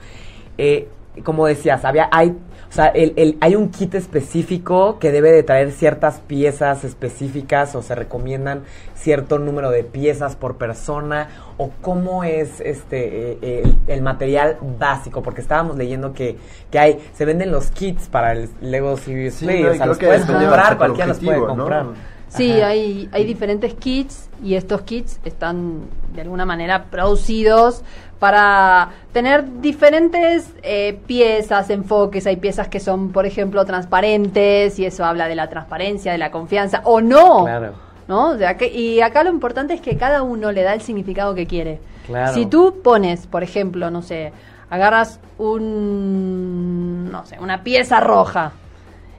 Eh, como decías, había, hay, o sea, el, el- hay un kit específico que debe de traer ciertas piezas específicas o se recomiendan cierto número de piezas por persona o cómo es este eh, el, el material básico porque estábamos leyendo que, que hay se venden los kits para el Lego Series Sí, Play no, o sea los puedes comprar cualquiera los puede comprar. Sí, hay, hay diferentes kits y estos kits están de alguna manera producidos para tener diferentes eh, piezas, enfoques. Hay piezas que son, por ejemplo, transparentes y eso habla de la transparencia, de la confianza o no. claro ¿no? O sea, que, y acá lo importante es que cada uno le da el significado que quiere. Claro. Si tú pones, por ejemplo, no sé, agarras un, no sé, una pieza roja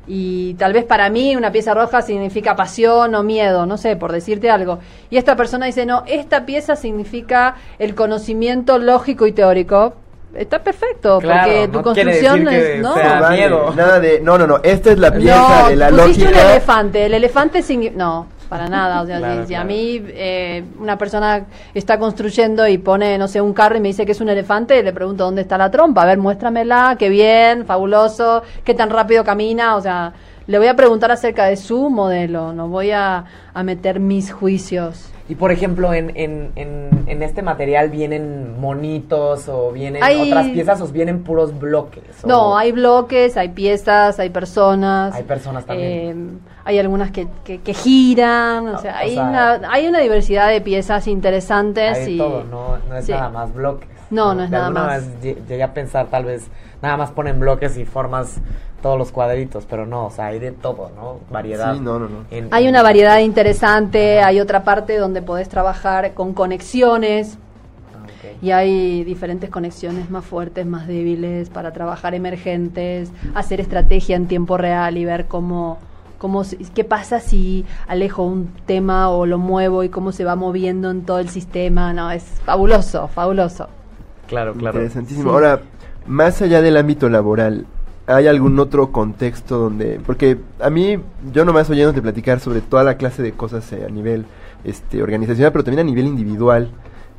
y tal vez para mí una pieza roja significa pasión o miedo, no sé, por decirte algo. Y esta persona dice, no, esta pieza significa el conocimiento lógico y teórico. Está perfecto, Claro, porque tu no construcción es, ¿no? sea- No vale, miedo. Nada de, no, no, no, esta es la pieza no, de la pusiste lógica. un elefante. El elefante significa... No, para nada. O sea, Claro, si, si a mí eh, una persona está construyendo y pone, no sé, un carro y me dice que es un elefante, le pregunto dónde está la trompa. A ver, muéstramela, qué bien, fabuloso, qué tan rápido camina. O sea, le voy a preguntar acerca de su modelo. No voy a, a meter mis juicios. Y por ejemplo, en, en, en, en este material vienen monitos o vienen Hay- otras piezas o vienen puros bloques. o- No, hay bloques, hay piezas, hay personas. Hay personas también. eh, hay algunas que, que, que giran. O O- sea, o hay, sea- una, hay una diversidad de piezas interesantes. Hay y, todo, no, no es sí. nada más bloques. No, no es De nada alguna más. vez lle- llegué a pensar, tal vez, nada más ponen bloques y formas todos los cuadritos, pero no, o sea, hay de todo, ¿no? Variedad. Sí, no, no, no. En- Hay en- una variedad interesante, hay otra parte donde podés trabajar con conexiones Ah, y hay diferentes conexiones más fuertes, más débiles para trabajar emergentes, hacer estrategia en tiempo real y ver cómo, cómo qué pasa si alejo un tema o lo muevo y cómo se va moviendo en todo el sistema. No, es fabuloso, fabuloso. Claro, claro. Interesantísimo. Sí. Ahora, más allá del ámbito laboral, ¿hay algún otro contexto donde.? Porque a mí, yo nomás oyéndote platicar sobre toda la clase de cosas eh, a nivel este, organizacional, pero también a nivel individual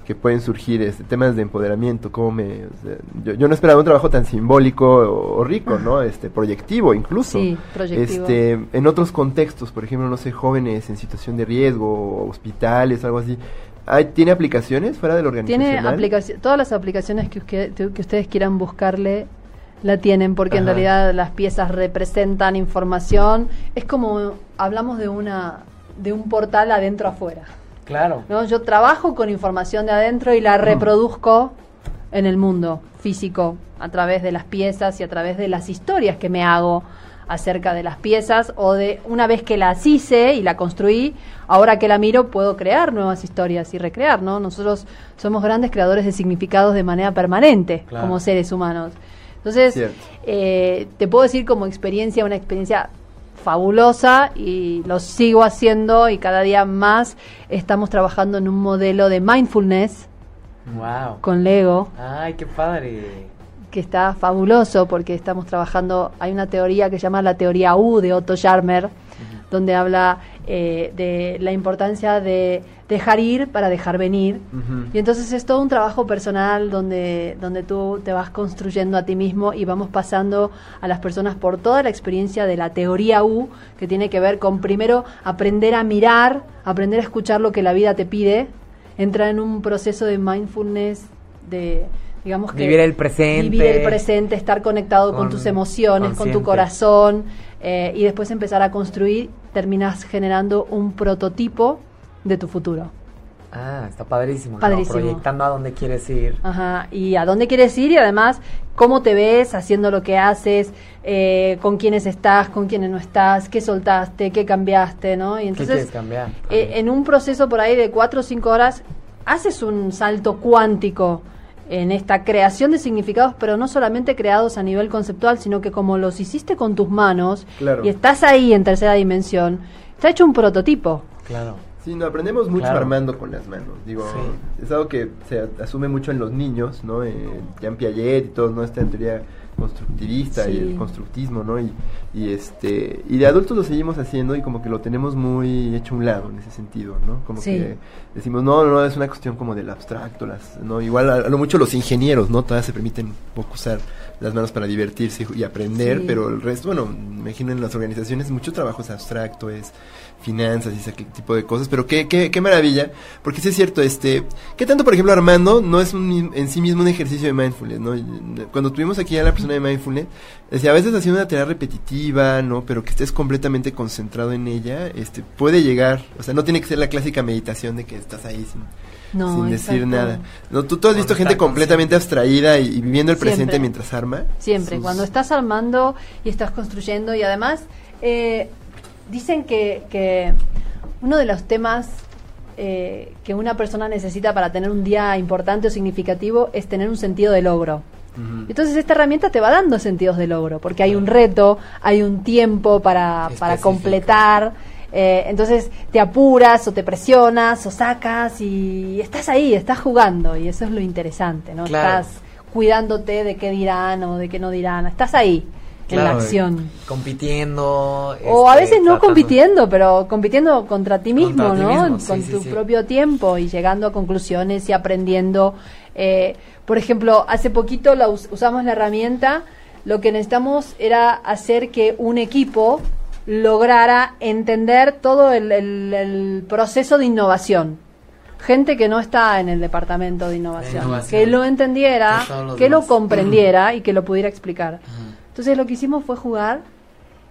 que pueden surgir este, temas de empoderamiento, como me, o sea, yo, yo no esperaba un trabajo tan simbólico o, o rico, ¿no? Este, proyectivo incluso. Sí, proyectivo. Este, en otros contextos, por ejemplo, no sé, jóvenes en situación de riesgo, hospitales, algo así. ¿Hay- ¿Tiene aplicaciones fuera del organización? Tiene aplicaciones, todas las aplicaciones que, usque- que ustedes quieran buscarle la tienen porque en realidad las piezas representan información. Es como hablamos de una de un portal adentro afuera. Claro. ¿no? Yo trabajo con información de adentro y la reproduzco en el mundo físico a través de las piezas y a través de las historias que me hago acerca de las piezas o de una vez que las hice y la construí, ahora que la miro puedo crear nuevas historias y recrear, ¿no? Nosotros somos grandes creadores de significados de manera permanente Claro. como seres humanos. Entonces, eh, te puedo decir como experiencia, una experiencia fabulosa y lo sigo haciendo y cada día más estamos trabajando en un modelo de mindfulness Wow. con Lego Ay, qué padre. Que está fabuloso porque estamos trabajando, hay una teoría que se llama la teoría U de Otto Scharmer, donde habla eh, de la importancia de dejar ir para dejar venir. Y entonces es todo un trabajo personal donde, donde tú te vas construyendo a ti mismo y vamos pasando a las personas por toda la experiencia de la teoría U, que tiene que ver con primero aprender a mirar, aprender a escuchar lo que la vida te pide, entrar en un proceso de mindfulness, de digamos que Vivir el presente. vivir el presente, estar conectado con, Con- tus emociones, con tu corazón eh, y después empezar a construir, terminas generando un prototipo de tu futuro. Ah, está padrísimo. ¿no? Padrísimo. Proyectando a dónde quieres ir. Ajá, y a dónde quieres ir y además cómo te ves haciendo lo que haces, eh, con quiénes estás, con quiénes no estás, qué soltaste, qué cambiaste, ¿no? Y ¿Qué entonces, quieres cambiar? eh, en un proceso por ahí de cuatro o cinco horas, haces un salto cuántico en esta creación de significados, pero no solamente creados a nivel conceptual, sino que como los hiciste con tus manos Claro. y estás ahí en tercera dimensión, te ha hecho un prototipo. Claro. Sí, no, aprendemos mucho Claro. armando con las manos. Digo, Sí. es algo que se asume mucho en los niños, ¿no? Eh, Jean Piaget y todo, ¿no? Esta teoría constructivista y el constructismo, ¿no? Y, y este y de adultos lo seguimos haciendo y como que lo tenemos muy hecho a un lado en ese sentido, ¿no? Como Sí. que decimos, no, no, es una cuestión como del abstracto, las, ¿no? Igual a, a lo mucho los ingenieros, ¿no? Todavía se permiten un poco usar las manos para divertirse y aprender, Sí. pero el resto, bueno, me imagino en las organizaciones mucho trabajo es abstracto, es finanzas y ese tipo de cosas, pero qué, qué, qué maravilla, porque sí es cierto, este, ¿qué tanto, por ejemplo, Armando no es un en sí mismo un ejercicio de mindfulness, ¿no? Cuando tuvimos aquí a la persona de mindfulness, decía, a veces haciendo una tarea repetitiva, ¿no? Pero que estés completamente concentrado en ella, este, puede llegar, o sea, no tiene que ser la clásica meditación de que estás ahí sin, No, sin decir nada. ¿No? ¿Tú, tú has visto gente completamente abstraída y, y viviendo el presente Siempre. mientras arma? Siempre, Sus- cuando estás armando y estás construyendo y además eh, dicen que, que uno de los temas eh, que una persona necesita para tener un día importante o significativo es tener un sentido de logro. Entonces esta herramienta te va dando sentidos de logro, porque hay un reto, hay un tiempo para, para completar, eh, entonces te apuras o te presionas o sacas y estás ahí, estás jugando y eso es lo interesante, ¿no? Claro. Estás cuidándote de qué dirán o de qué no dirán, estás ahí en la acción. Compitiendo. O a este, veces no compitiendo, pero compitiendo contra ti mismo, Contra ti ¿no? mismo, sí, Con sí, tu sí. propio tiempo y llegando a conclusiones y aprendiendo. Eh, por ejemplo, hace poquito la us- usamos la herramienta, lo que necesitamos era hacer que un equipo lograra entender todo el, el- el proceso de innovación. Gente que no está en el departamento de innovación, innovación. que lo entendiera, Que lo comprendiera y que lo pudiera explicar. Entonces lo que hicimos fue jugar.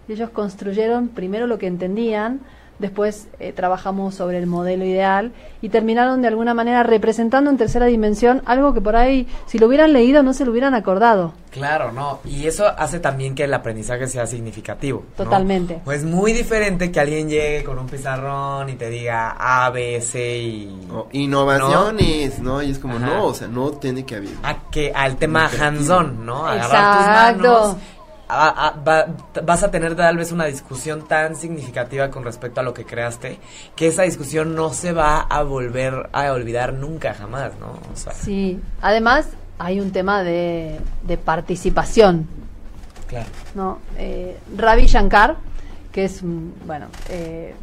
Ellos construyeron primero lo que entendían, después eh, trabajamos sobre el modelo ideal y terminaron de alguna manera representando en tercera dimensión algo que por ahí, si lo hubieran leído, no se lo hubieran acordado. Claro, no. Y eso hace también que el aprendizaje sea significativo. ¿no? Totalmente. Pues muy diferente que alguien llegue con un pizarrón y te diga A, B, C y. Innovaciones, ¿no? Y es como, Ajá. no, o sea, no tiene que haber. a que al tema hands-on, ¿no? Agarrar tus Exacto. manos. A- a- va- vas a tener tal vez una discusión tan significativa con respecto a lo que creaste que esa discusión no se va a volver a olvidar nunca jamás, ¿no? O sea, Sí, además hay un tema de, de participación. claro. ¿no? Eh, Ravi Shankar, que es, mm, bueno, eh,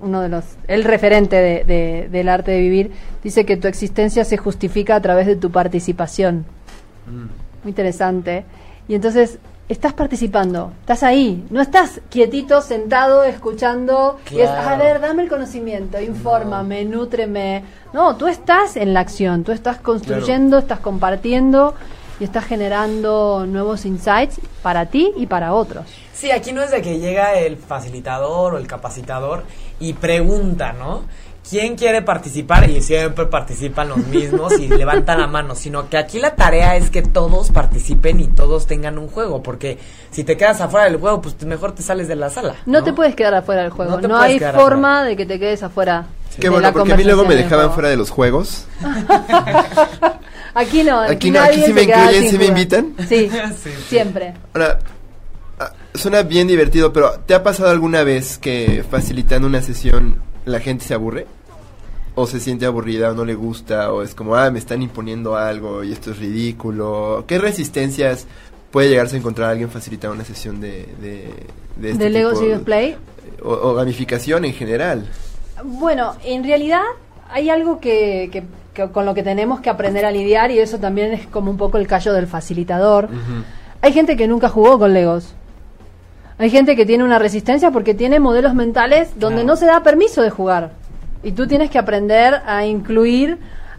uno de los, el referente de- de- del arte de vivir, dice que tu existencia se justifica a través de tu participación. Muy interesante. Y entonces, estás participando, estás ahí, no estás quietito, sentado, escuchando, y es, Claro. a ver, dame el conocimiento, infórmame, nútreme. No, tú estás en la acción, tú estás construyendo, estás compartiendo y estás generando nuevos insights para ti y para otros. Sí, aquí no es de que llega el facilitador o el capacitador y pregunta, ¿no? ¿Quién quiere participar? Y siempre participan los mismos y levantan la mano, sino que aquí la tarea es que todos participen y todos tengan un juego, porque si te quedas afuera del juego, pues mejor te sales de la sala. No, te puedes quedar afuera del juego, No hay forma de que te quedes afuera. Qué de bueno, la porque a mí luego me dejaban fuera de los juegos. Aquí no, Aquí no, aquí sí me incluyen, sí me invitan. Sí, Sí, sí. siempre. Ahora, ah, suena bien divertido, pero ¿te ha pasado alguna vez que facilitando una sesión la gente se aburre? ¿O se siente aburrida o no le gusta? ¿O es como, ah, me están imponiendo algo y esto es ridículo? ¿Qué resistencias puede llegarse a encontrar alguien facilitando una sesión de, de, de este de Lego? Serious Play. O, o gamificación en general. Bueno, en realidad hay algo que, que- que con lo que tenemos que aprender a lidiar y eso también es como un poco el callo del facilitador. Hay gente que nunca jugó con Legos. Hay gente que tiene una resistencia porque tiene modelos mentales donde no se da permiso de jugar. Y tú tienes que aprender a incluir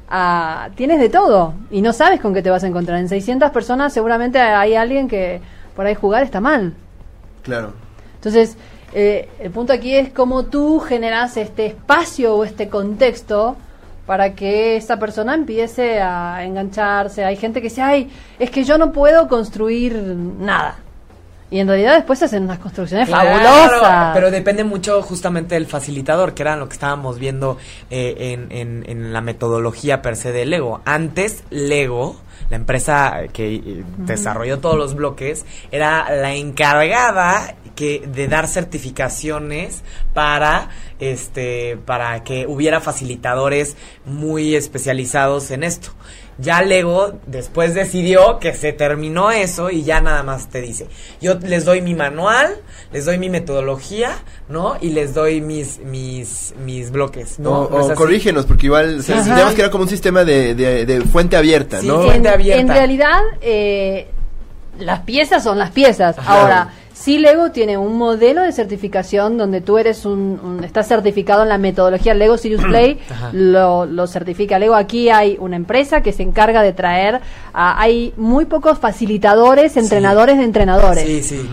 a... Tienes de todo y no sabes con qué te vas a encontrar. En 600 personas seguramente hay alguien que por ahí jugar está mal. Claro. Entonces, eh, el punto aquí es cómo tú generas este espacio o este contexto para que esa persona empiece a engancharse. Hay gente que dice, ay, es que yo no puedo construir nada. Y en realidad después hacen unas construcciones Claro, fabulosas. Pero depende mucho justamente del facilitador, que era lo que estábamos viendo eh, en, en- en la metodología per se de Lego. Antes, Lego, la empresa que eh, desarrolló todos los bloques, era la encargada que de dar certificaciones para este para que hubiera facilitadores muy especializados en esto. Ya Lego después decidió que se terminó eso y ya nada más te dice, yo les doy mi manual, les doy mi metodología, ¿no? Y les doy mis mis mis bloques, ¿no? o corrígenos, porque igual o sea, que era como un sistema de, de- de fuente abierta, Sí, ¿no? fuente en, abierta. en realidad, eh, las piezas son las piezas. Ajá. Ahora, sí Lego tiene un modelo de certificación donde tú eres un, un- estás certificado en la metodología Lego Serious Play, lo, lo certifica Lego. Aquí hay una empresa que se encarga de traer, a- hay muy pocos facilitadores, entrenadores de entrenadores. Sí, sí,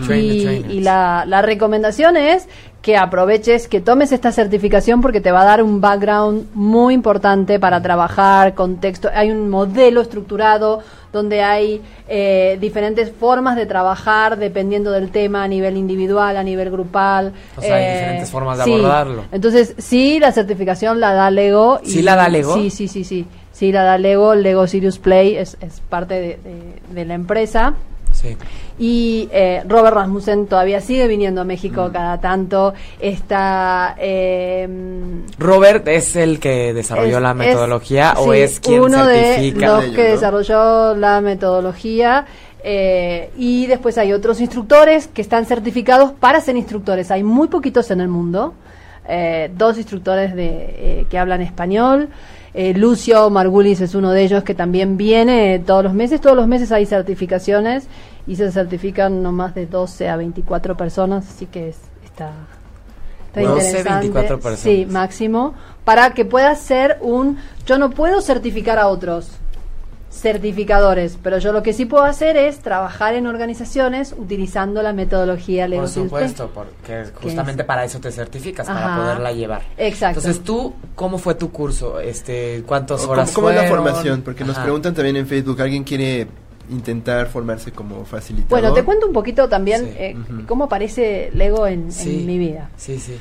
y, y la, la recomendación es que aproveches, que tomes esta certificación porque te va a dar un background muy importante para trabajar, contexto. Hay un modelo estructurado donde hay eh, diferentes formas de trabajar dependiendo del tema a nivel individual, a nivel grupal. O sea, hay Eh, diferentes formas de sí. abordarlo. Entonces, sí, la certificación la da Lego. ¿Sí la da Lego? Sí, sí, sí, sí. Sí, la da Lego. Lego Sirius Play es, es parte de, de- de la empresa. Sí. Y eh, Robert Rasmussen todavía sigue viniendo a México cada tanto. Está. eh, Robert es el que desarrolló es- la es- metodología o sí, es quien uno certifica. de los Ellos, que ¿no? desarrolló la metodología. eh, y después hay otros instructores que están certificados para ser instructores. Hay muy poquitos en el mundo. eh, dos instructores de, eh, que hablan español. Eh, Lucio Margulis es uno de ellos que también viene todos los meses. Todos los meses hay certificaciones y se certifican no más de 12 a 24 personas, así que es- está, está 12, interesante. 24 personas. Sí, máximo, para que pueda ser un... Yo no puedo certificar a otros certificadores, pero yo lo que sí puedo hacer es trabajar en organizaciones utilizando la metodología Lego Por supuesto, porque justamente para eso te certificas, para poderla llevar. Exacto. Entonces, tú, ¿cómo fue tu curso? Este, ¿Cuántas ¿Cómo, horas cómo es la formación? Porque nos preguntan también en Facebook, ¿alguien quiere intentar formarse como facilitador? Bueno, te cuento un poquito también Sí. eh, cómo aparece Lego en, en mi vida. Sí, sí.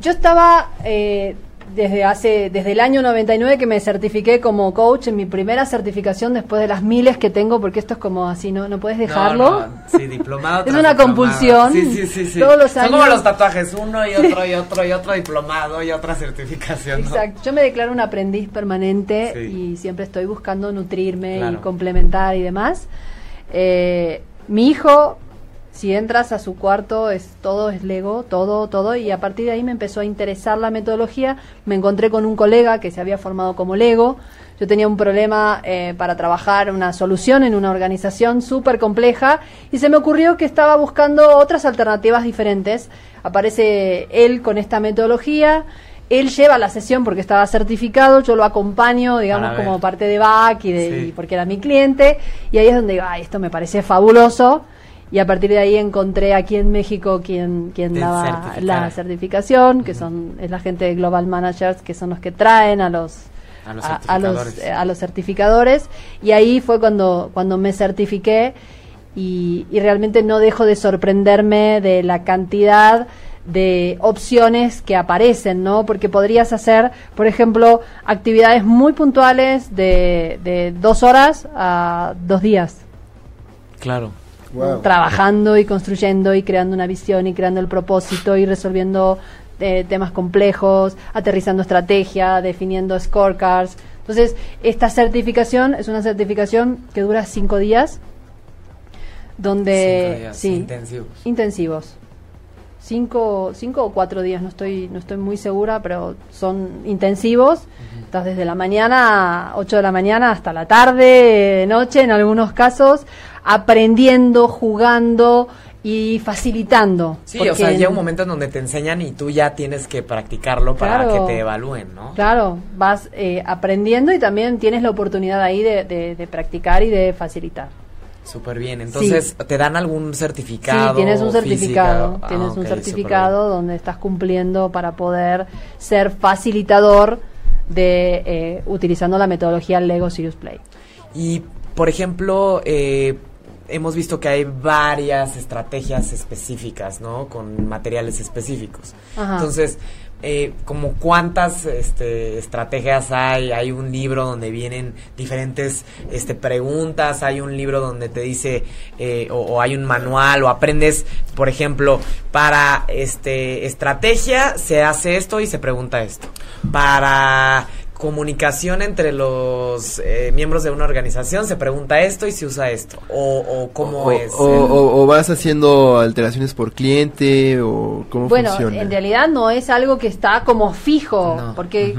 Yo estaba eh, desde hace desde el año 99 que me certifiqué como coach en mi primera certificación después de las miles que tengo porque esto es como así no no puedes dejarlo. No, no, Sí, diplomado. Es una diplomado. compulsión. Sí, sí, sí, sí. Todos los Son como años- los tatuajes, uno y otro y otro y otro diplomado y otra certificación. ¿no? Exacto. Yo me declaro un aprendiz permanente y siempre estoy buscando nutrirme y complementar y demás. Eh, mi hijo, si entras a su cuarto, es todo es Lego, todo, todo, y a partir de ahí me empezó a interesar la metodología. Me encontré con un colega que se había formado como Lego. Yo tenía un problema eh, para trabajar una solución en una organización súper compleja y se me ocurrió que estaba buscando otras alternativas diferentes. Aparece él con esta metodología. Él lleva la sesión porque estaba certificado, yo lo acompaño, digamos, como parte de back y, de, Sí. y porque era mi cliente. Y ahí es donde digo, ay, esto me parece fabuloso. Y a partir de ahí encontré aquí en México quien, quien daba la certificación, que son es la gente de Global Managers, que son los que traen a los A los a, a certificadores. los, eh, a los certificadores. Y ahí fue cuando, cuando me certifiqué y, y realmente no dejo de sorprenderme de la cantidad de opciones que aparecen, ¿no? Porque podrías hacer, por ejemplo, actividades muy puntuales de, de dos horas a dos días Claro. Wow. trabajando y construyendo y creando una visión y creando el propósito y resolviendo eh, temas complejos, aterrizando estrategia, definiendo scorecards. Entonces, esta certificación es una certificación que dura cinco días, donde Cinco días sí, intensivos. intensivos. Cinco, cinco o cuatro días, no estoy, no estoy muy segura, pero son intensivos. Estás desde la mañana, 8 de la mañana, hasta la tarde, noche, en algunos casos, aprendiendo, jugando y facilitando. Sí, o sea, en- llega un momento en donde te enseñan y tú ya tienes que practicarlo para Claro. que te evalúen, ¿no? Claro, vas eh, aprendiendo y también tienes la oportunidad ahí de, de- de practicar y de facilitar. Súper bien. Entonces, ¿te dan algún certificado? Sí, tienes un física? certificado, Ah, tienes un certificado donde estás cumpliendo para poder ser facilitador de eh, utilizando la metodología Lego Serious Play. Y, por ejemplo, eh, hemos visto que hay varias estrategias específicas, ¿no? Con materiales específicos. Ajá. Entonces, eh, como cuántas este, estrategias hay, hay un libro donde vienen diferentes este, preguntas, hay un libro donde te dice, eh, o, o hay un manual, o aprendes, por ejemplo, para este estrategia se hace esto y se pregunta esto. Para comunicación entre los eh, miembros de una organización se pregunta esto y se usa esto. O, o cómo o, es. o- o- o vas haciendo alteraciones por cliente o cómo Bueno, funciona. en realidad no es algo que está como fijo, No. porque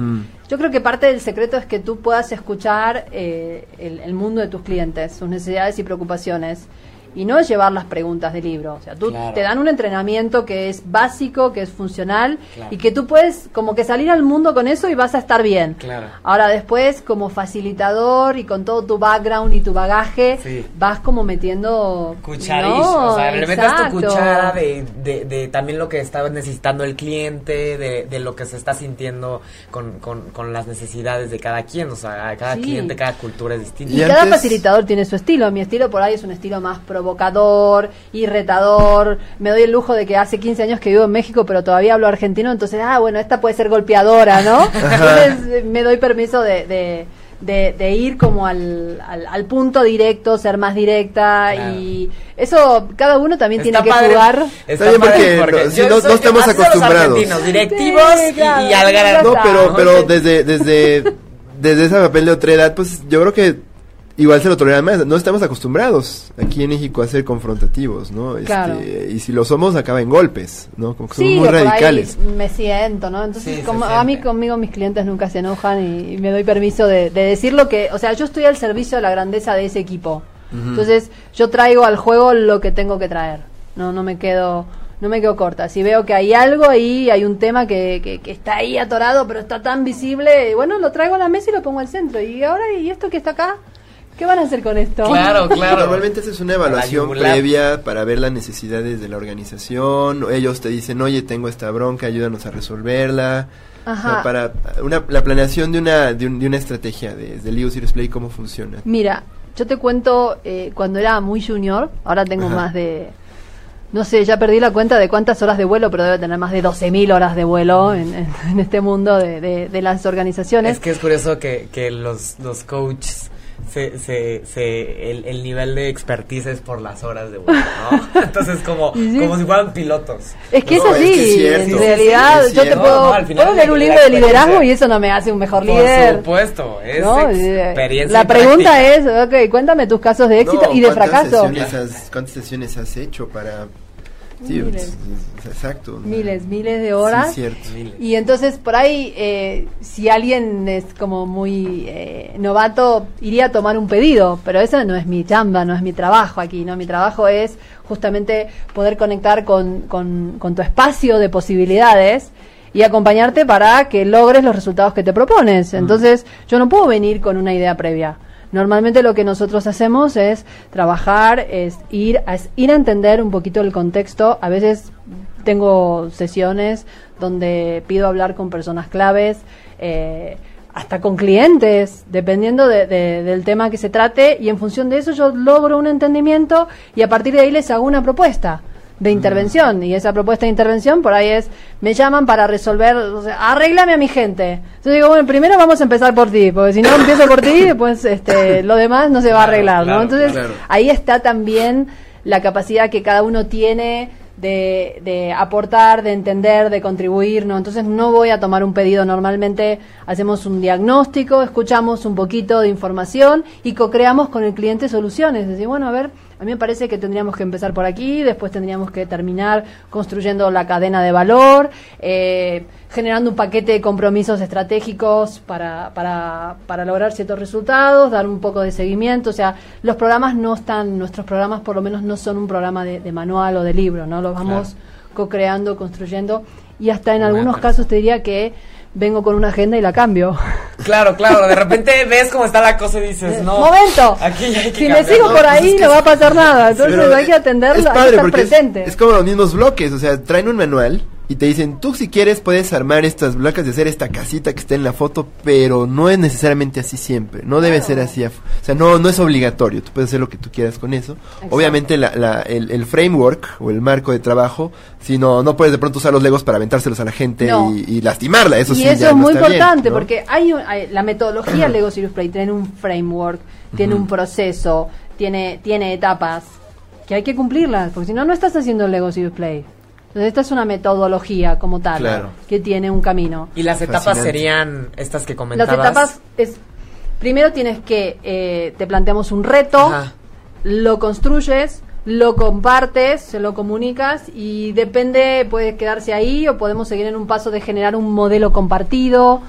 yo creo que parte del secreto es que tú puedas escuchar eh, el, el mundo de tus clientes, sus necesidades y preocupaciones. Y no es llevar las preguntas del libro. O sea, tú Claro. te dan un entrenamiento que es básico, que es funcional Claro. y que tú puedes como que salir al mundo con eso y vas a estar bien. Claro. Ahora después, como facilitador y con todo tu background y tu bagaje, Sí. vas como metiendo... Cucharillo, No, o sea, le metes tu cuchara de, de, de también lo que está necesitando el cliente, de, de lo que se está sintiendo con, con, con las necesidades de cada quien, o sea, cada Sí. cliente, cada cultura es distinta. Y, Y cada antes- facilitador tiene su estilo. Mi estilo por ahí es un estilo más provocador, irretador. Me doy el lujo de que hace 15 años que vivo en México, pero todavía hablo argentino. Entonces, ah, bueno, esta puede ser golpeadora, ¿no? Entonces, me doy permiso de, de, de- de ir como al, al, al punto directo, ser más directa. Claro. Y eso, cada uno también Está tiene que jugar. Está bien porque no- si no- no estamos los acostumbrados. argentinos, directivos Sí, y- claro, y, al ya No, pero, pero desde, desde, desde ese papel de otra edad, pues yo creo que igual se lo toleran más. No estamos acostumbrados aquí en México a ser confrontativos, ¿no? Este, Claro. y si lo somos, acaba en golpes, ¿no? Como que somos Sí, muy ahí radicales. me siento, ¿no? Entonces, Sí, como a mí conmigo mis clientes nunca se enojan y, y me doy permiso de, de decir lo que, o sea, yo estoy al servicio de la grandeza de ese equipo. Entonces, yo traigo al juego lo que tengo que traer. No, no me quedo, no me quedo corta. Si veo que hay algo ahí, hay un tema que, que, que está ahí atorado, pero está tan visible, bueno, lo traigo a la mesa y lo pongo al centro. Y ahora, ¿y esto que está acá? ¿Qué van a hacer con esto? Claro, claro. Normalmente esa es una evaluación previa para ver las necesidades de la organización. Ellos te dicen, oye, tengo esta bronca, ayúdanos a resolverla. Ajá. No, para una, la planeación de una, de, un- de una estrategia de, de Leo Serious Play, ¿cómo funciona? Mira, yo te cuento, eh, cuando era muy junior, ahora tengo Ajá. más de, no sé, ya perdí la cuenta de cuántas horas de vuelo, pero debe tener más de 12.000 horas de vuelo en, en- en este mundo de, de- de las organizaciones. Es que es curioso que, que los, los coaches, se, se, se, el, el nivel de expertise es por las horas de vuelo, ¿no? Entonces, como, sí. como si fueran pilotos. Es que No, es es así, que es cierto. en Sí, sí, realidad yo te puedo, No, no, al final puedo leer un libro de liderazgo y eso no me hace un mejor Por líder. supuesto, es ¿no? Experiencia. La pregunta práctica. es, ok, cuéntame tus casos de éxito No, y de ¿cuántas fracaso. sesiones has- ¿Cuántas sesiones has hecho para...? Sí, Miles. es- es- exacto. Miles, miles de horas. Sí, cierto. Miles. Y entonces por ahí, eh, si alguien es como muy eh, novato, iría a tomar un pedido, pero eso no es mi chamba, no es mi trabajo aquí, ¿no? Mi trabajo es justamente poder conectar con, con, con tu espacio de posibilidades y acompañarte para que logres los resultados que te propones. Entonces, yo no puedo venir con una idea previa. Normalmente lo que nosotros hacemos es trabajar, es ir es ir a entender un poquito el contexto. A veces tengo sesiones donde pido hablar con personas claves, eh, hasta con clientes, dependiendo de- de- del tema que se trate, y en función de eso yo logro un entendimiento y a partir de ahí les hago una propuesta de intervención y esa propuesta de intervención por ahí es me llaman para resolver o sea, arréglame a mi gente entonces digo bueno primero vamos a empezar por ti porque si no empiezo por ti después este lo demás no se va a arreglar claro, ¿no? entonces claro. ahí está también la capacidad que cada uno tiene de, de aportar, de entender, de contribuir, ¿no? Entonces no voy a tomar un pedido. Normalmente hacemos un diagnóstico, escuchamos un poquito de información y co-creamos con el cliente soluciones. Es decir, bueno, a ver, a mí me parece que tendríamos que empezar por aquí, después tendríamos que terminar construyendo la cadena de valor, eh, generando un paquete de compromisos estratégicos para, para, para lograr ciertos resultados, dar un poco de seguimiento. O sea, los programas no están, nuestros programas por lo menos no son un programa de, de manual o de libro, ¿no? Los vamos co-creando, construyendo y hasta en algunos casos te diría que vengo con una agenda y la cambio. Claro, claro, de repente ves cómo está la cosa y dices, no. ¡Momento! Aquí ya hay que si me sigo ¿no? por Pues ahí es que no va a pasar nada. Entonces Pero hay que es atenderlo, hay que padre estar porque es- presente. Es, como los mismos bloques, o sea, traen un manual y te dicen, tú si quieres puedes armar estas blocas de hacer esta casita que está en la foto, pero no es necesariamente así siempre, no debe ser así, o sea, no, no es obligatorio, tú puedes hacer lo que tú quieras con eso. Obviamente la, la- el, el framework o el marco de trabajo, si no, no puedes de pronto usar los legos para aventárselos a la gente No. y, y lastimarla, eso y sí. eso ya es no muy bien, importante ¿no? porque hay, un- hay- la metodología Lego Serious Play tiene un framework, tiene un proceso, tiene, tiene etapas que hay que cumplirlas, porque si no, no estás haciendo Lego Serious Play. Entonces, esta es una metodología como tal, Claro. que tiene un camino. Y las etapas Fascinante. serían estas que Las comentabas. etapas es, primero tienes que, eh, te planteamos un reto, Ajá. lo construyes, lo compartes, se lo comunicas y depende, puede quedarse ahí o podemos seguir en un paso de generar un modelo compartido.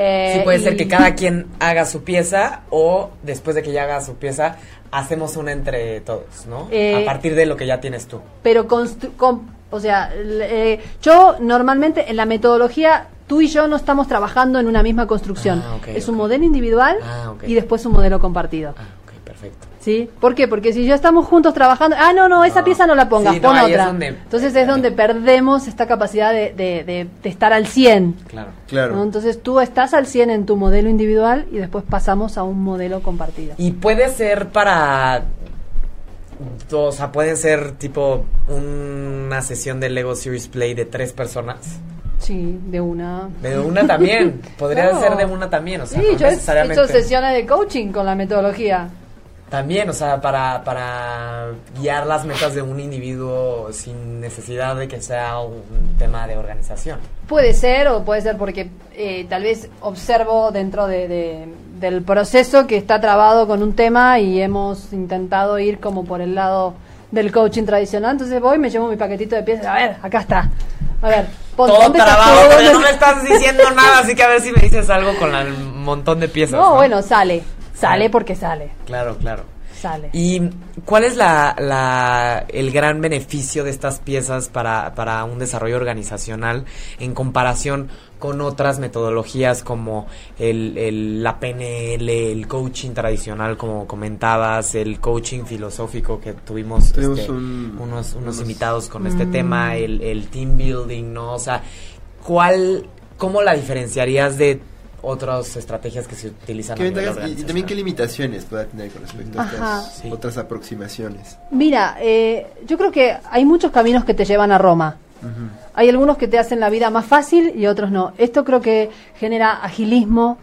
eh, Sí, puede ser que cada quien haga su pieza o después de que ya haga su pieza, hacemos una entre todos, ¿no? Eh, a partir de lo que ya tienes tú. pero constru- con- o sea, eh, yo normalmente en la metodología tú y yo no estamos trabajando en una misma construcción. Ah, es un modelo individual Ah, y después un modelo compartido. Ah, ok, perfecto. ¿Sí? ¿Por qué? Porque si ya estamos juntos trabajando, ah, no, no, esa No. pieza no la pongas, Sí, no, pon es otra. donde- Entonces es donde perdemos esta capacidad de, de- de- de estar al 100. Claro. Claro. ¿no? Entonces tú estás al 100 en tu modelo individual y después pasamos a un modelo compartido. Y puede ser para. O sea, pueden ser tipo una sesión de Lego Series Play de tres personas. Sí, de una. De una también. Podría Claro. ser de una también. O sea, sí, no yo he hecho sesiones de coaching con la metodología. También, o sea, para, para guiar las metas de un individuo sin necesidad de que sea un tema de organización. Puede ser o puede ser porque eh, tal vez observo dentro de, de- del proceso que está trabado con un tema y hemos intentado ir como por el lado del coaching tradicional. Entonces voy, me llevo mi paquetito de piezas. A ver, acá está. A ver, pon- Todo ¿dónde está trabado, todo? pero no me estás diciendo nada, así que a ver si me dices algo con el montón de piezas. No, bueno, sale. Sale porque sale. Claro, claro. Sale. ¿Y cuál es la, la- el gran beneficio de estas piezas para, para un desarrollo organizacional en comparación con otras metodologías como el, el- la PNL, el coaching tradicional, como comentabas, el coaching filosófico que tuvimos, Tuvimos este, un- unos, unos unos- invitados con este Mm. tema, el, el team building, ¿no? O sea, ¿cuál, ¿cómo la diferenciarías de otras estrategias que se utilizan ¿Qué a nivel ventajas y- y también qué limitaciones pueda tener con respecto a estas Sí. otras aproximaciones? Mira, eh, yo creo que hay muchos caminos que te llevan a Roma. Hay algunos que te hacen la vida más fácil y otros no. Esto creo que genera agilismo,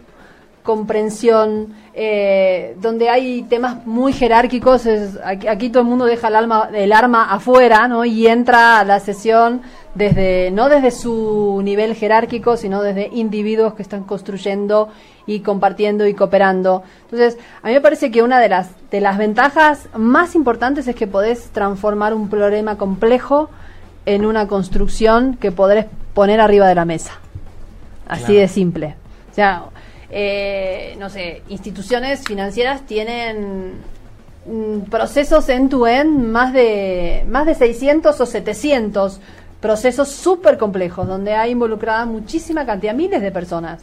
comprensión, eh, donde hay temas muy jerárquicos. es- aquí, aquí todo el mundo deja el, alma, el arma afuera ¿no? y entra a la sesión desde no desde su nivel jerárquico, sino desde individuos que están construyendo y compartiendo y cooperando. Entonces, a mí me parece que una de las, de las ventajas más importantes es que podés transformar un problema complejo en una construcción que podrés poner arriba de la mesa. Así Claro. de simple. O sea, eh, no sé, instituciones financieras tienen mm, procesos end-to-end más de, más de 600 o 700 procesos súper complejos donde hay involucrada muchísima cantidad, miles de personas.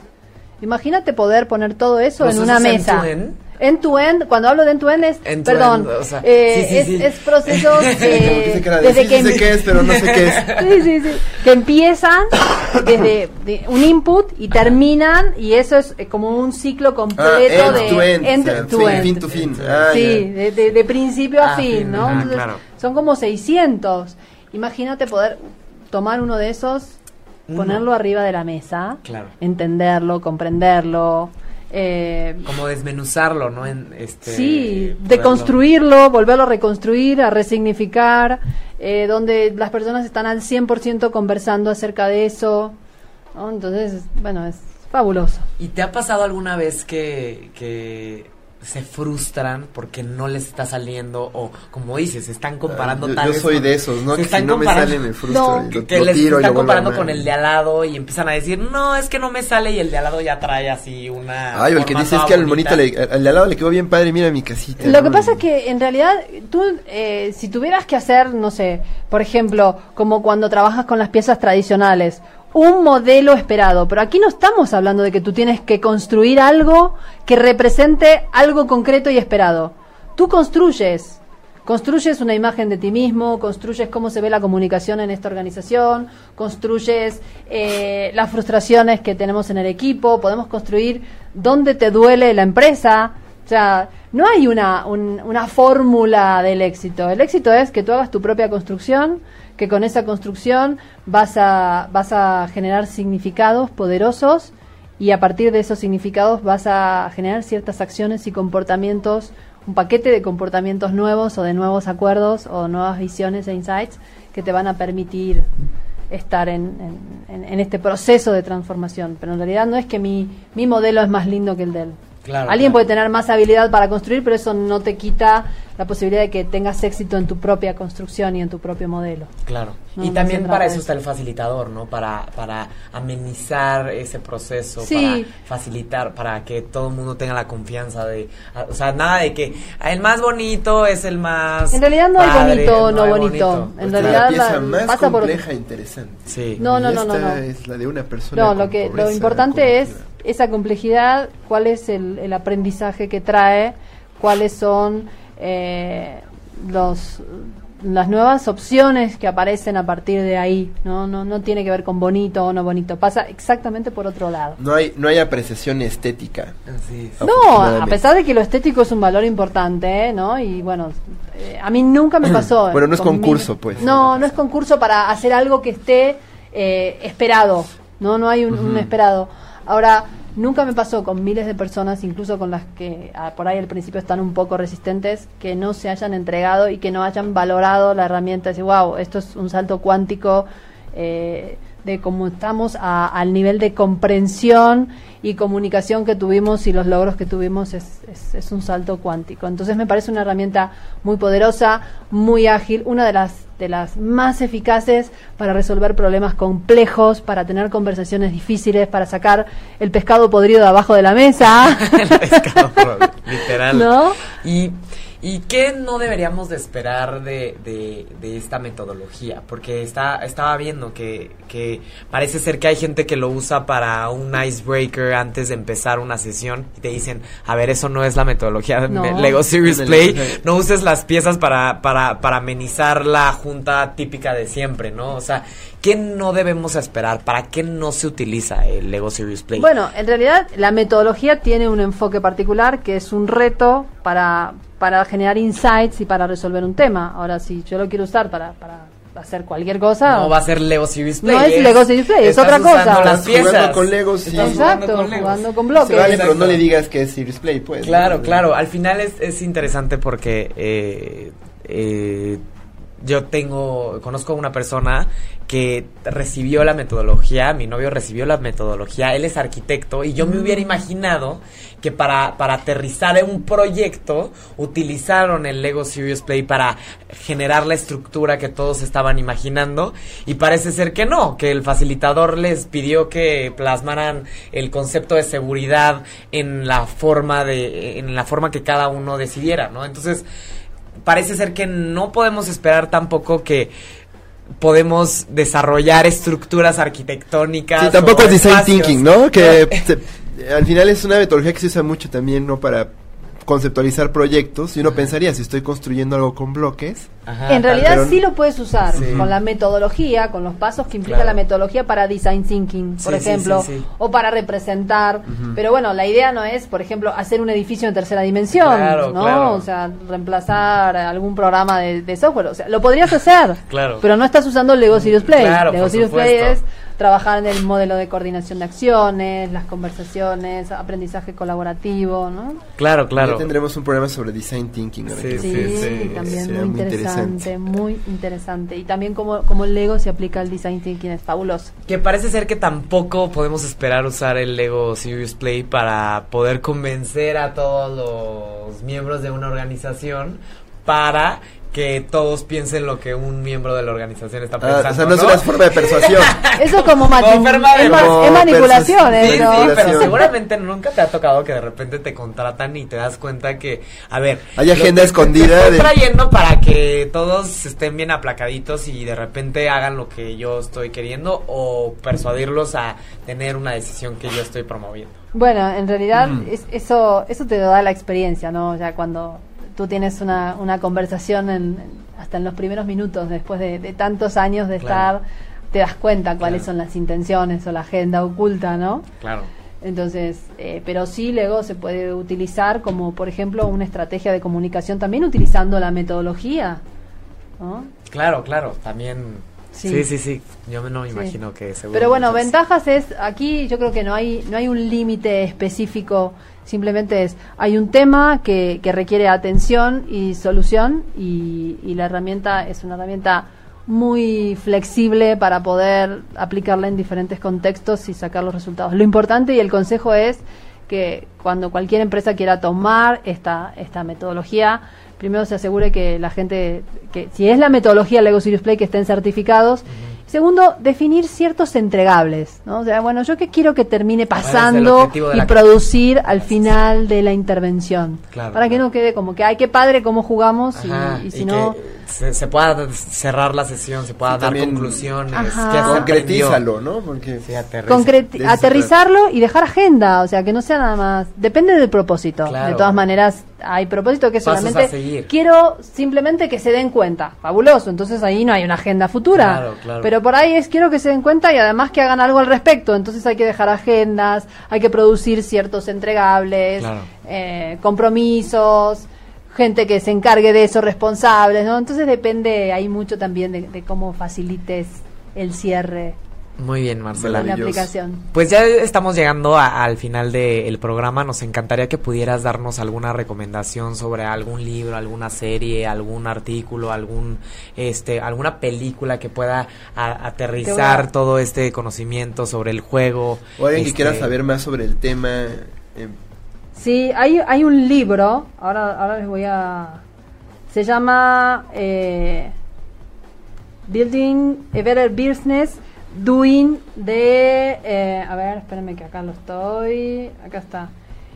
Imagínate poder poner todo eso en una ¿Procesos mesa. End-to-end, cuando hablo de end-to-end es, End-to-end, perdón, o sea, eh, sí, sí, es, sí. es procesos eh, que desde sí, que sí sé qué es, pero no sé qué es. Sí, sí, sí. Que empiezan desde de un input y terminan, y eso es eh, como un ciclo Ah, completo end de to end, end o sea, to fin- end. fin to fin. Ah, sí, ya. de, de- de principio a Ah, fin, fin, ¿no? ah, Entonces, claro. Son como 600. Imagínate poder tomar uno de esos, Uno. ponerlo arriba de la mesa, Claro. entenderlo, comprenderlo. Eh, como desmenuzarlo, ¿no? En este, Sí, poderlo- deconstruirlo, volverlo a reconstruir, a resignificar, eh, donde las personas están al 100% conversando acerca de eso. ¿no? Entonces, bueno, es fabuloso. ¿Y te ha pasado alguna vez que, que se frustran porque no les está saliendo o, como dices, se están comparando Ah, yo, tal yo vez soy con- de esos, ¿no? se Que están si no me sale me frustro No, y lo, que lo les tiro y lo están comparando con el de al lado y empiezan a decir, no, es que no me sale y el de al lado ya trae así una... Ay, o el que dice es que al bonita". monito, le, al de al lado le quedó bien padre, mira mi casita. Lo que pasa es que en realidad tú, eh, si tuvieras que hacer, no sé, por ejemplo, como cuando trabajas con las piezas tradicionales, un modelo esperado, pero aquí no estamos hablando de que tú tienes que construir algo que represente algo concreto y esperado. Tú construyes, construyes una imagen de ti mismo, construyes cómo se ve la comunicación en esta organización, construyes eh, las frustraciones que tenemos en el equipo, podemos construir dónde te duele la empresa, o sea, no hay una, un- una fórmula del éxito. El éxito es que tú hagas tu propia construcción, que con esa construcción vas a, vas a generar significados poderosos y a partir de esos significados vas a generar ciertas acciones y comportamientos, un paquete de comportamientos nuevos o de nuevos acuerdos o nuevas visiones e insights que te van a permitir estar en, en- en- este proceso de transformación. Pero en realidad no es que mi, mi modelo es más lindo que el de él. Claro, Alguien claro. puede tener más habilidad para construir, pero eso no te quita la posibilidad de que tengas éxito en tu propia construcción y en tu propio modelo. Claro. No, y no también para eso está el facilitador, ¿no? Para, para amenizar ese proceso, Sí. para facilitar, para que todo el mundo tenga la confianza de... O sea, nada de que el más bonito es el más... En realidad no hay padre, bonito, no hay bonito. En Pues realidad la pieza más pasa por- compleja e interesante. Sí. No, no, Y no, no, esta no. es la de una persona No, con lo que lo importante es. Esa complejidad, cuál es el, el aprendizaje que trae, cuáles son eh, los las nuevas opciones que aparecen a partir de ahí, no no no tiene que ver con bonito o no bonito, pasa exactamente por otro lado. No hay, no hay apreciación estética. Así es. No, a pesar de que lo estético es un valor importante, ¿eh? ¿no? Y bueno, eh, a mí nunca me pasó. Bueno, no es con concurso, mi- pues. No, no es concurso para hacer algo que esté eh, esperado, ¿no? No hay un, un esperado. Ahora, nunca me pasó con miles de personas, incluso con las que ah, por ahí al principio están un poco resistentes, que no se hayan entregado y que no hayan valorado la herramienta. Decir, wow, esto es un salto cuántico. eh, de cómo estamos a- al nivel de comprensión y comunicación que tuvimos y los logros que tuvimos es, es, es un salto cuántico. Entonces me parece una herramienta muy poderosa, muy ágil, una de las de las más eficaces para resolver problemas complejos, para tener conversaciones difíciles, para sacar el pescado podrido de abajo de la mesa. El pescado, literal. ¿No? Y, ¿Y qué no deberíamos de esperar de, de, de esta metodología? Porque está, estaba viendo que, que parece ser que hay gente que lo usa para un icebreaker antes de empezar una sesión y te dicen, a ver, eso no es la metodología de No. Lego Serious Del- Play, no uses las piezas para, para, para amenizar la junta típica de siempre, ¿no? O sea, ¿qué no debemos esperar? ¿Para qué no se utiliza el Lego Serious Play? Bueno, en realidad la metodología tiene un enfoque particular que es un reto para, para generar insights y para resolver un tema. Ahora, si yo lo quiero usar para, para hacer cualquier cosa... no va a ser Lego Serious Play. No es Lego Serious Play, es estás otra cosa. usando las Estás jugando piezas. con y- Estás Exacto, Legos. jugando con Se bloques. vale, pero no le digas que es Serious Play, pues. Claro, ¿no? claro. Al final es, es interesante porque eh, eh, yo tengo, conozco a una persona que recibió la metodología, mi novio recibió la metodología, él es arquitecto y yo me hubiera imaginado que para, para aterrizar en un proyecto utilizaron el Lego Serious Play para generar la estructura que todos estaban imaginando y parece ser que no, que el facilitador les pidió que plasmaran el concepto de seguridad en la forma de en la forma que cada uno decidiera, ¿no? Entonces, parece ser que no podemos esperar tampoco que podemos desarrollar estructuras arquitectónicas. Sí, tampoco es design espacios. thinking, ¿no? Que se- al final es una metodología que se usa mucho también, ¿no? Para conceptualizar proyectos. Y uno pensaría, si estoy construyendo algo con bloques, Ajá, En realidad pero- sí lo puedes usar Sí. con la metodología, con los pasos que implica Claro. la metodología para design thinking, por Sí, ejemplo, sí, sí. o para representar. Pero bueno, la idea no es, por ejemplo, hacer un edificio en tercera dimensión, Claro, ¿no? claro. O sea, reemplazar algún programa de, de software. O sea, lo podrías hacer, Claro. pero no estás usando Lego Serious Play. Claro, Lego por Serious Play es trabajar en el modelo de coordinación de acciones, las conversaciones, aprendizaje colaborativo, ¿no? Claro, claro. ya tendremos un programa sobre design thinking. Sí, que- Sí, sí, también será muy muy interesante, interesante. muy interesante. Y también como el Lego se aplica al design thinking, es fabuloso. Que parece ser que tampoco podemos esperar usar el Lego Serious Play para poder convencer a todos los miembros de una organización para que todos piensen lo que un miembro de la organización está Ah, pensando. o sea, no es ¿no? una forma de persuasión. Eso es como de- es, ma- como es manipulación, ¿eh? Sí, ¿no? sí, pero Manipulación. seguramente nunca te ha tocado que de repente te contratan y te das cuenta que, a ver, Hay agenda que escondida Te estoy de- trayendo para que todos estén bien aplacaditos y de repente hagan lo que yo estoy queriendo o persuadirlos a tener una decisión que yo estoy promoviendo. Bueno, en realidad es- eso eso te lo da la experiencia, ¿no? Ya cuando tú tienes una, una conversación en- hasta en los primeros minutos, después de, de tantos años de Claro. estar, te das cuenta cuáles son las intenciones o la agenda oculta, ¿no? Claro. Entonces, eh, pero sí Lego se puede utilizar como, por ejemplo, una estrategia de comunicación, también utilizando la metodología. ¿no? Claro, claro, también. Sí. Sí, sí, sí. Yo no me Sí. imagino que seguro. Pero bueno, muchas- ventajas es, aquí yo creo que no hay, no hay un límite específico, simplemente es, hay un tema que, que requiere atención y solución y, y la herramienta es una herramienta muy flexible para poder aplicarla en diferentes contextos y sacar los resultados. Lo importante y el consejo es que cuando cualquier empresa quiera tomar esta, esta metodología, primero se asegure que la gente, que si es la metodología Lego Serious Play, que estén certificados. Segundo, definir ciertos entregables, ¿no? O sea, bueno, yo qué quiero que termine ¿Cuál es el pasando y la- producir al final de la intervención. Claro, para que claro. no quede como que, ay, qué padre cómo jugamos y- Ajá, y, si y no... que se, se pueda cerrar la sesión, se pueda Sí, dar conclusiones. Concretízalo, ¿no? Porque Sí, aterriza. Aterrizarlo y dejar agenda, o sea, que no sea nada más. Depende del propósito. Claro. De todas maneras, hay propósito que Pasos solamente quiero simplemente que se den cuenta. Fabuloso, entonces ahí no hay una agenda futura. Claro, claro. Pero por ahí es quiero que se den cuenta y además que hagan algo al respecto. Entonces hay que dejar agendas, hay que producir ciertos entregables, Claro. eh, compromisos. Gente que se encargue de eso, responsables, ¿no? Entonces depende, hay mucho también de, de cómo facilites el cierre Muy bien, Marcela. la aplicación. Pues ya estamos llegando a- al final del programa. Nos encantaría que pudieras darnos alguna recomendación sobre algún libro, alguna serie, algún artículo, algún este, alguna película que pueda a- aterrizar a- todo este conocimiento sobre el juego. o alguien que Este, quiera saber más sobre el tema. eh, Sí, hay, hay un libro, ahora, ahora les voy a... Se llama eh, Building a Better Business, Doing de... eh, a ver, espérenme que acá lo estoy... Acá está.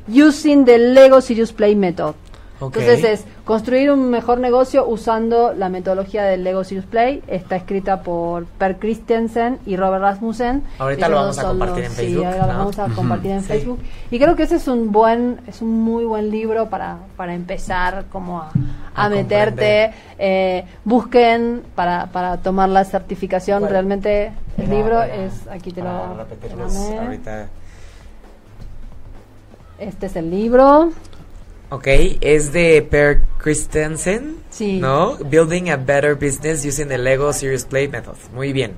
Using the Lego Serious Play Method. Entonces es construir un mejor negocio usando la metodología del Lego Serious Play. Está escrita por Per Christensen y Robert Rasmussen. Ahorita lo vamos a compartir los- en Facebook, Sí, ahora lo vamos a compartir en Sí. Facebook. Y creo que ese es un buen, es un muy buen libro para, para empezar como a, a A meterte. Eh, busquen para, para tomar la certificación. Realmente el libro es, aquí te lo... ahorita. Este es el libro. Ok, es de Per Christensen, Sí. ¿no? Building a Better Business Using the Lego Serious Play Method. Muy bien.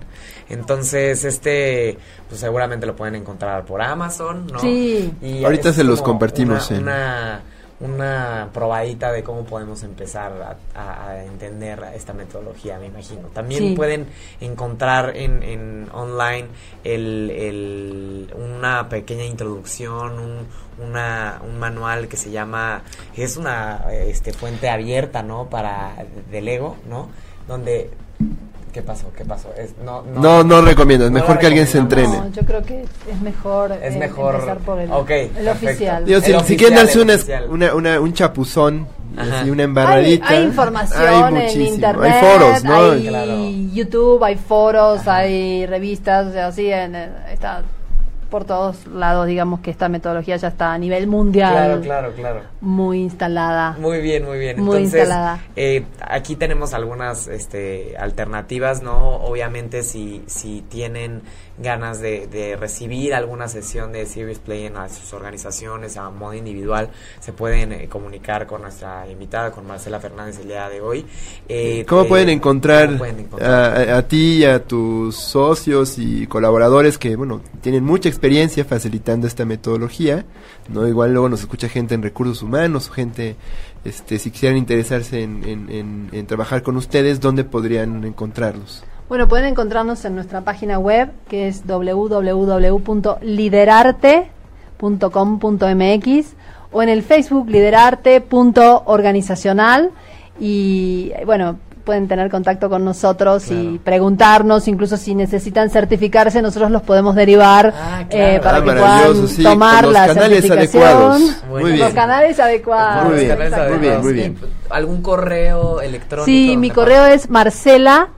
Entonces, este, pues seguramente lo pueden encontrar por Amazon, ¿no? Sí. Y Ahorita se los compartimos Una, en- una, una probadita de cómo podemos empezar a, a- a entender esta metodología, me imagino. También Sí. pueden encontrar en, en online el, el- una pequeña introducción, un, una, un manual que se llama, es una este, fuente abierta, ¿no? Para, de Lego, ¿no? Donde, ¿qué pasó? ¿Qué pasó? Es, no, No, no no mejor la que alguien se entrene. No, yo creo que es mejor, Es eh, mejor- empezar por el, ok, el oficial. Digo, si, El si quieren oficial, darse el una, oficial. una, una- un chapuzón, Ajá. así una embarradita. Hay, hay información hay en muchísimo. internet, Hay foros, ¿no? hay Claro. YouTube, hay foros, hay revistas, o sea, así en, en- está por todos lados, digamos que esta metodología ya está a nivel mundial Claro, claro, claro. muy instalada. Muy bien, muy bien. Muy Entonces, instalada. eh, aquí tenemos algunas este, alternativas, ¿no? Obviamente, si, si tienen ganas de, de recibir alguna sesión de Serious Play en a sus organizaciones a modo individual, se pueden eh, comunicar con nuestra invitada, con Marcela Fernández el día de hoy. Eh, ¿Cómo pueden encontrar, ¿cómo pueden encontrar? A, a- a ti y a tus socios y colaboradores que, bueno, tienen mucha experiencia facilitando esta metodología? no Igual luego nos escucha gente en recursos humanos gente, este, si quisieran interesarse en, en- trabajar con ustedes, ¿dónde podrían encontrarlos? Bueno, pueden encontrarnos en nuestra página web que es www.liderarte.com.mx o en el Facebook liderarte.organizacional y bueno, pueden tener contacto con nosotros y preguntarnos, incluso si necesitan certificarse, nosotros los podemos derivar Ah, claro. eh, para Ah, que puedan sí, tomar con los la canales certificación. adecuados. Muy Muy bien. Los canales adecuados. Muy bien, muy bien, muy bien. ¿Algún correo electrónico? Sí, mi correo es marcela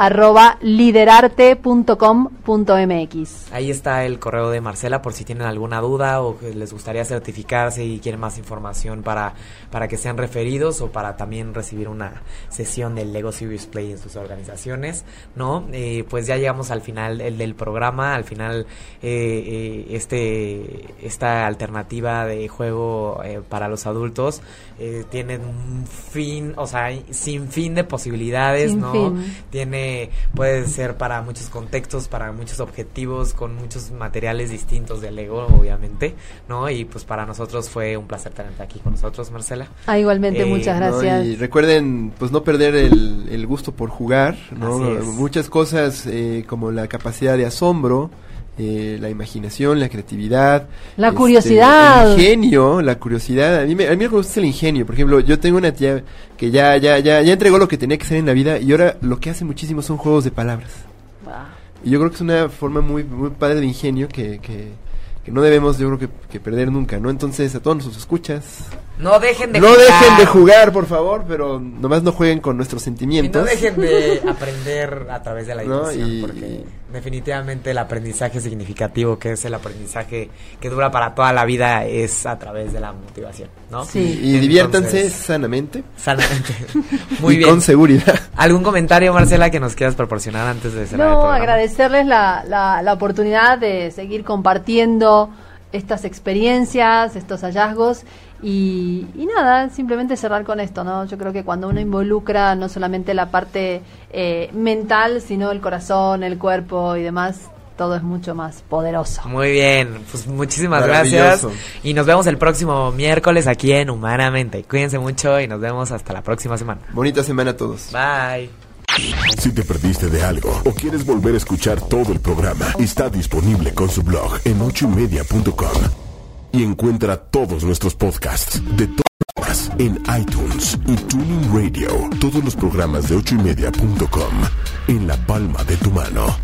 arroba liderarte.com.mx. Ahí está el correo de Marcela por si tienen alguna duda o que les gustaría certificarse y quieren más información para, para que sean referidos o para también recibir una sesión del Lego Serious Play en sus organizaciones, ¿no? Eh, pues ya llegamos al final el del programa, al final eh, eh, este esta alternativa de juego eh, para los adultos eh, tiene un fin, o sea, sin fin de posibilidades, Sin ¿no? fin. tiene puede ser para muchos contextos para muchos objetivos con muchos materiales distintos de Lego obviamente no y pues para nosotros fue un placer tenerte aquí con nosotros Marcela Ah, igualmente, Eh, muchas ¿no? gracias. Y recuerden, pues no perder el, el gusto por jugar, ¿no? Así es. Muchas cosas eh, como la capacidad de asombro, eh, la imaginación, la creatividad, La este, curiosidad. el ingenio, la curiosidad. A mí, me, a mí me gusta el ingenio. Por ejemplo, yo tengo una tía que ya, ya, ya, ya entregó lo que tenía que hacer en la vida y ahora lo que hace muchísimo son juegos de palabras. Y yo creo que es una forma muy, muy padre de ingenio que, que, que no debemos, yo creo que, que perder nunca, ¿no? Entonces, a todos nuestros escuchas, No dejen de no jugar. dejen de jugar, por favor, pero nomás no jueguen con nuestros Y sentimientos. no dejen de aprender a través de la No, y- porque definitivamente el aprendizaje significativo, que es el aprendizaje que dura para toda la vida, es a través de la motivación, ¿no? Sí. Y Entonces, diviértanse sanamente sanamente. Muy y bien. con seguridad. ¿Algún comentario, Marcela, que nos quieras proporcionar antes de cerrar el No, programa? agradecerles la, la, la oportunidad de seguir compartiendo estas experiencias, estos hallazgos y, y nada, simplemente cerrar con esto, ¿no? Yo creo que cuando uno involucra no solamente la parte eh, mental, sino el corazón, el cuerpo y demás, todo es mucho más poderoso. Muy bien, pues muchísimas gracias. Y nos vemos el próximo miércoles aquí en Humanamente. Cuídense mucho y nos vemos hasta la próxima semana. Bonita semana a todos. Bye. Si te perdiste de algo o quieres volver a escuchar todo el programa, está disponible con su blog en ochoymedia.com. Y encuentra todos nuestros podcasts de todas en iTunes y Tuning Radio. Todos los programas de ochoymedia.com en la palma de tu mano.